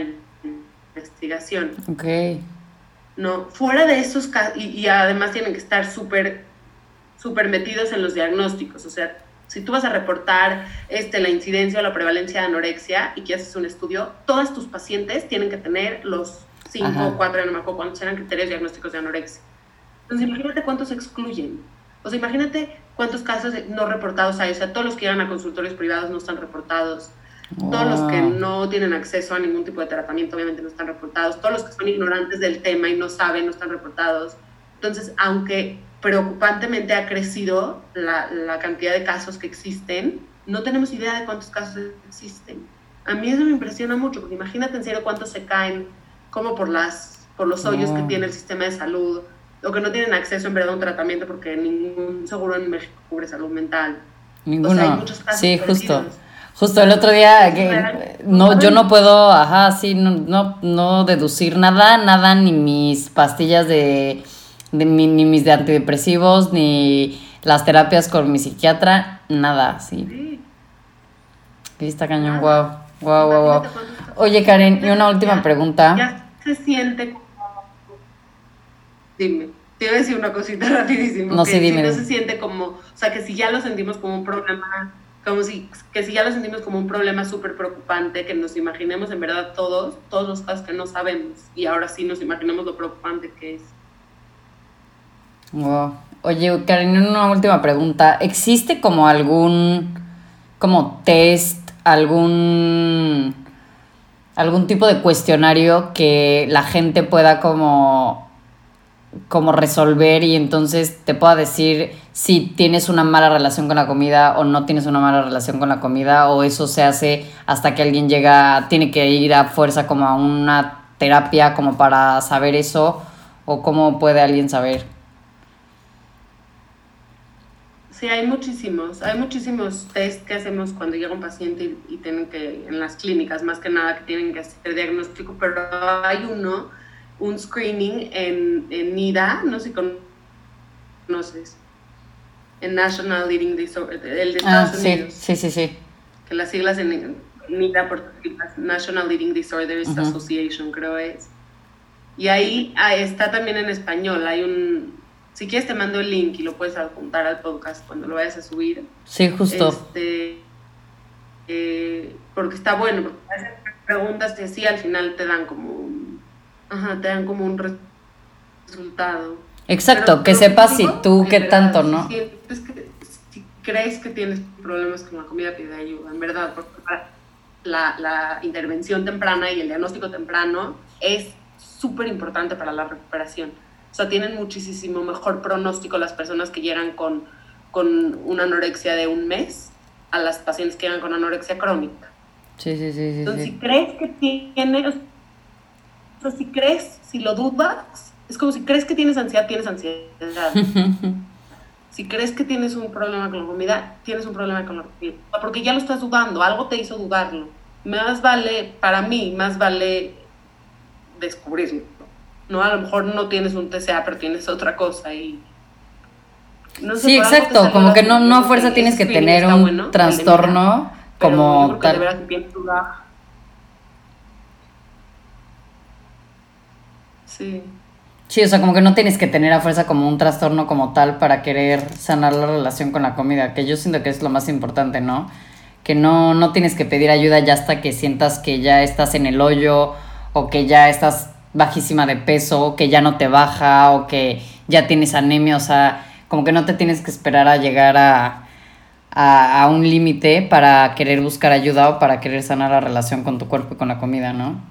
investigación. Okay. ¿no? Fuera de esos casos, y, además tienen que estar súper super metidos en los diagnósticos, o sea, si tú vas a reportar este, la incidencia o la prevalencia de anorexia y que haces un estudio, todos tus pacientes tienen que tener los cinco o cuatro, no me acuerdo cuántos eran criterios diagnósticos de anorexia. Entonces, imagínate cuántos excluyen. O sea, imagínate cuántos casos no reportados hay. O sea, todos los que llegan a consultorios privados no están reportados. Todos los que no tienen acceso a ningún tipo de tratamiento obviamente no están reportados. Todos los que son ignorantes del tema y no saben no están reportados. Entonces, aunque preocupantemente ha crecido la, la cantidad de casos que existen, no tenemos idea de cuántos casos existen. A mí eso me impresiona mucho, porque imagínate en serio cuántos se caen como por, las, por los hoyos que tiene el sistema de salud, o que no tienen acceso en verdad a un tratamiento porque ningún seguro en México cubre salud mental. Ninguno. O sea, hay muchos casos sí, justo. Justo el otro día, que no, yo no puedo, ajá, sí, no, no, deducir nada, nada, ni mis pastillas de, ni, mis de antidepresivos, ni las terapias con mi psiquiatra, nada, sí. sí. está cañón, wow, wow, wow, wow. Oye, Karen, y una última pregunta. Ya se siente como... Dime, te iba a decir una cosita rapidísimo. No, sí, dime. no se siente como, o sea, que si ya lo sentimos como un problema como si, que si ya lo sentimos como un problema súper preocupante, que nos imaginemos en verdad todos, todos los casos que no sabemos, y ahora sí nos imaginemos lo preocupante que es. Wow. Oye, Karen, una última pregunta. ¿Existe como algún, como test, algún, algún tipo de cuestionario que la gente pueda como como resolver y entonces te pueda decir si tienes una mala relación con la comida o no tienes una mala relación con la comida o eso se hace hasta que alguien llega, tiene que ir a fuerza como a una terapia como para saber eso o cómo puede alguien saber. Sí, hay muchísimos, hay muchísimos test que hacemos cuando llega un paciente y, y tienen que, en las clínicas más que nada, que tienen que hacer diagnóstico, pero hay uno un screening en, en NIDA, no sé si conoces, en National Leading Disorder, el de ah, Estados Unidos. Sí, sí, sí. Que las siglas en NIDA, por National Leading Disorders Association, creo es. Y ahí ah, está también en español, hay un, si quieres te mando el link y lo puedes apuntar al podcast cuando lo vayas a subir. Sí, justo. Este, eh, porque está bueno, porque haces preguntas y así al final te dan como Ajá, te dan como un resultado. Exacto, que sepas si tú qué tanto, ¿no? Si, si crees que tienes problemas con la comida, pide ayuda, en verdad, porque la, la intervención temprana y el diagnóstico temprano es súper importante para la recuperación. O sea, tienen muchísimo mejor pronóstico las personas que llegan con, con una anorexia de un mes a las pacientes que llegan con anorexia crónica. Sí, sí, sí. sí Entonces, si crees que tienes, o sea, si crees, si lo dudas, es como si crees que tienes ansiedad, tienes ansiedad. si crees que tienes un problema con la comida, tienes un problema con la comida. Porque ya lo estás dudando, algo te hizo dudarlo. Más vale, para mí, más vale descubrirlo. ¿No? A lo mejor no tienes un TCA, pero tienes otra cosa y... No sé, sí, exacto, como que no, no a fuerza tienes que tener un trastorno como tal. Sí. Sí, o sea, como que no tienes que tener a fuerza como un trastorno como tal para querer sanar la relación con la comida, que yo siento que es lo más importante, ¿no? Que no, no tienes que pedir ayuda ya hasta que sientas que ya estás en el hoyo o que ya estás bajísima de peso, que ya no te baja o que ya tienes anemia, o sea, como que no te tienes que esperar a llegar a, a, un límite para querer buscar ayuda o para querer sanar la relación con tu cuerpo y con la comida, ¿no?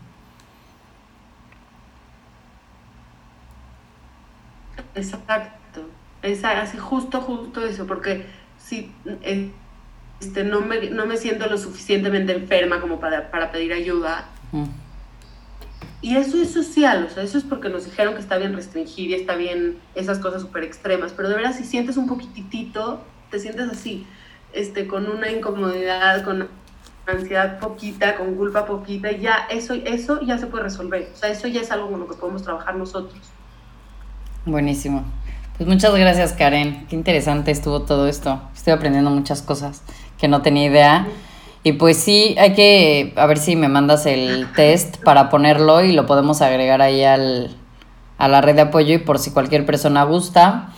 Exacto, es así justo, justo eso, porque si este, no, me, no me siento lo suficientemente enferma como para, para pedir ayuda, y eso es social, o sea, eso es porque nos dijeron que está bien restringir y está bien esas cosas súper extremas, pero de verdad si sientes un poquitito, te sientes así, este, con una incomodidad, con ansiedad poquita, con culpa poquita, y ya eso, eso ya se puede resolver, o sea, eso ya es algo con lo que podemos trabajar nosotros. Buenísimo. Pues muchas gracias Karen, qué interesante estuvo todo esto, estoy aprendiendo muchas cosas que no tenía idea. Y pues sí, hay que, a ver si me mandas el test para ponerlo y lo podemos agregar ahí al, a la red de apoyo y por si cualquier persona gusta.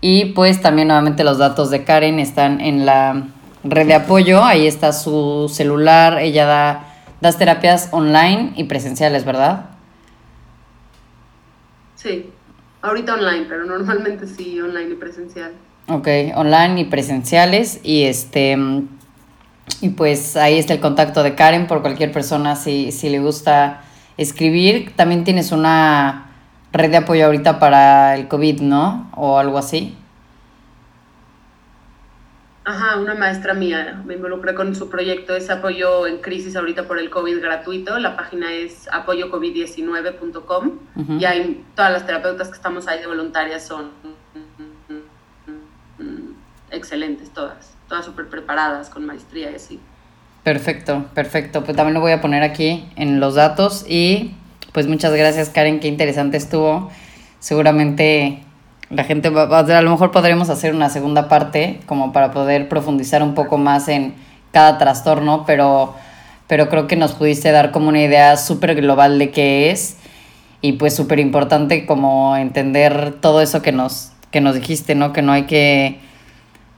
Y pues también nuevamente los datos de Karen están en la red de apoyo, ahí está su celular, ella da, das terapias online y presenciales, ¿verdad? Sí, ahorita online, pero normalmente sí, online y presencial. Ok, online y presenciales y este y pues ahí está el contacto de Karen por cualquier persona si, si le gusta escribir. También tienes una red de apoyo ahorita para el COVID, ¿no? O algo así. Ajá, una maestra mía me involucré con su proyecto, es apoyo en crisis ahorita por el COVID gratuito. La página es apoyocovid19.com y hay todas las terapeutas que estamos ahí de voluntarias son excelentes todas todas súper preparadas, con maestría y así. Perfecto, perfecto. Pues también lo voy a poner aquí en los datos y pues muchas gracias Karen, qué interesante estuvo. Seguramente la gente va, a lo mejor podremos hacer una segunda parte como para poder profundizar un poco más en cada trastorno, pero, pero creo que nos pudiste dar como una idea súper global de qué es y pues súper importante como entender todo eso que nos, que nos dijiste, ¿no? Que no hay que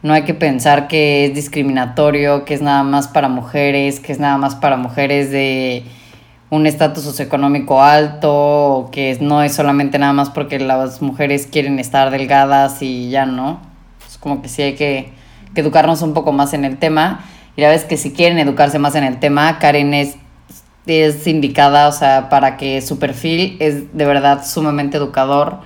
no hay que pensar que es discriminatorio, que es nada más para mujeres, que es nada más para mujeres de un estatus socioeconómico alto, que no es solamente nada más porque las mujeres quieren estar delgadas y ya no. Es como que sí hay que, educarnos un poco más en el tema. Y la vez que si quieren educarse más en el tema, Karen es, es indicada, o sea, para que su perfil es de verdad sumamente educador.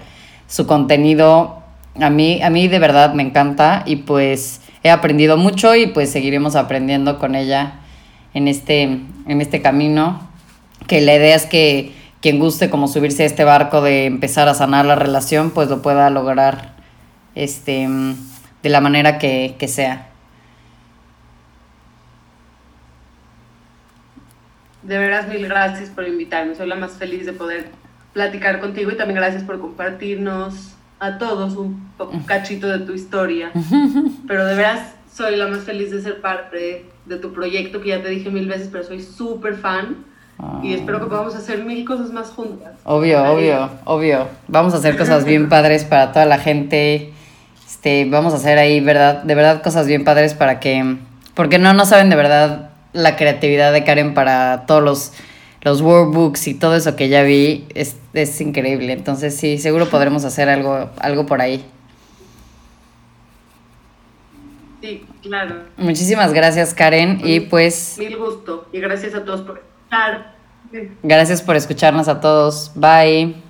Su contenido a mí, a mí de verdad me encanta y pues he aprendido mucho y pues seguiremos aprendiendo con ella en este, en este camino. Que la idea es que quien guste como subirse a este barco de empezar a sanar la relación, pues lo pueda lograr este, de la manera que, que sea. De veras, mil gracias por invitarme. Soy la más feliz de poder platicar contigo y también gracias por compartirnos a todos un, cachito de tu historia. Pero de veras soy la más feliz de ser parte de tu proyecto, que ya te dije mil veces, pero soy súper fan. Y ah. espero que podamos hacer mil cosas más juntas. Obvio, obvio, obvio. Vamos a hacer cosas bien padres para toda la gente. Este, vamos a hacer ahí, verdad, de verdad cosas bien padres para que, porque no, no saben de verdad la creatividad de Karen para todos los los workbooks y todo eso que ya vi es, es increíble. Entonces sí, seguro podremos hacer algo, algo por ahí. Sí, claro. Muchísimas gracias, Karen. Y pues. Mil gusto. Y gracias a todos por estar. Gracias por escucharnos a todos. Bye.